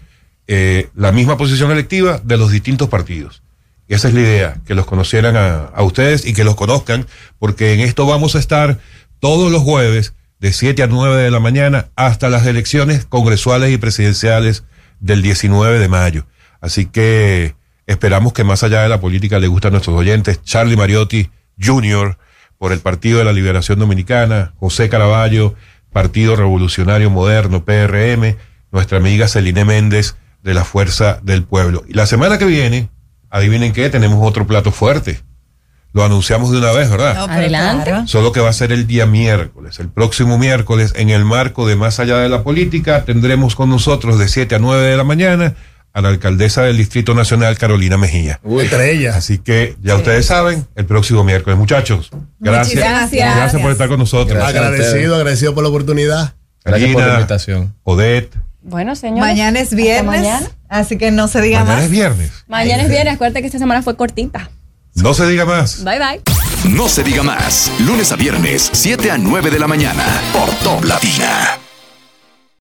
eh, la misma posición electiva de los distintos partidos. Esa es la idea, que los conocieran a, a ustedes y que los conozcan, porque en esto vamos a estar todos los jueves de 7 a 9 de la mañana hasta las elecciones congresuales y presidenciales del 19 de mayo. Así que esperamos que más allá de la política le guste a nuestros oyentes. Charlie Mariotti Jr. por el Partido de la Liberación Dominicana, José Caraballo, Partido Revolucionario Moderno, PRM, nuestra amiga Celine Méndez de la Fuerza del Pueblo. Y la semana que viene, adivinen qué, tenemos otro plato fuerte. Lo anunciamos de una vez, ¿verdad? No, Adelante. Solo que va a ser el día miércoles. El próximo miércoles, en el marco de Más Allá de la Política, tendremos con nosotros de 7 a 9 de la mañana a la alcaldesa del Distrito Nacional, Carolina Mejía. Entre ellas. Así que ya ustedes saben, el próximo miércoles. Muchachos, gracias. Gracias. Gracias por estar con nosotros. Gracias agradecido, agradecido por la oportunidad. Gracias por la invitación. Odette. Bueno, señores. Mañana es viernes, Mañana, así que no se diga Mañana más. es viernes. Mañana es viernes. Acuérdate que esta semana fue cortita. No se diga más. Bye, bye. No se diga más. Lunes a viernes, 7 a 9 de la mañana. Por Top Latina.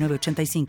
906985.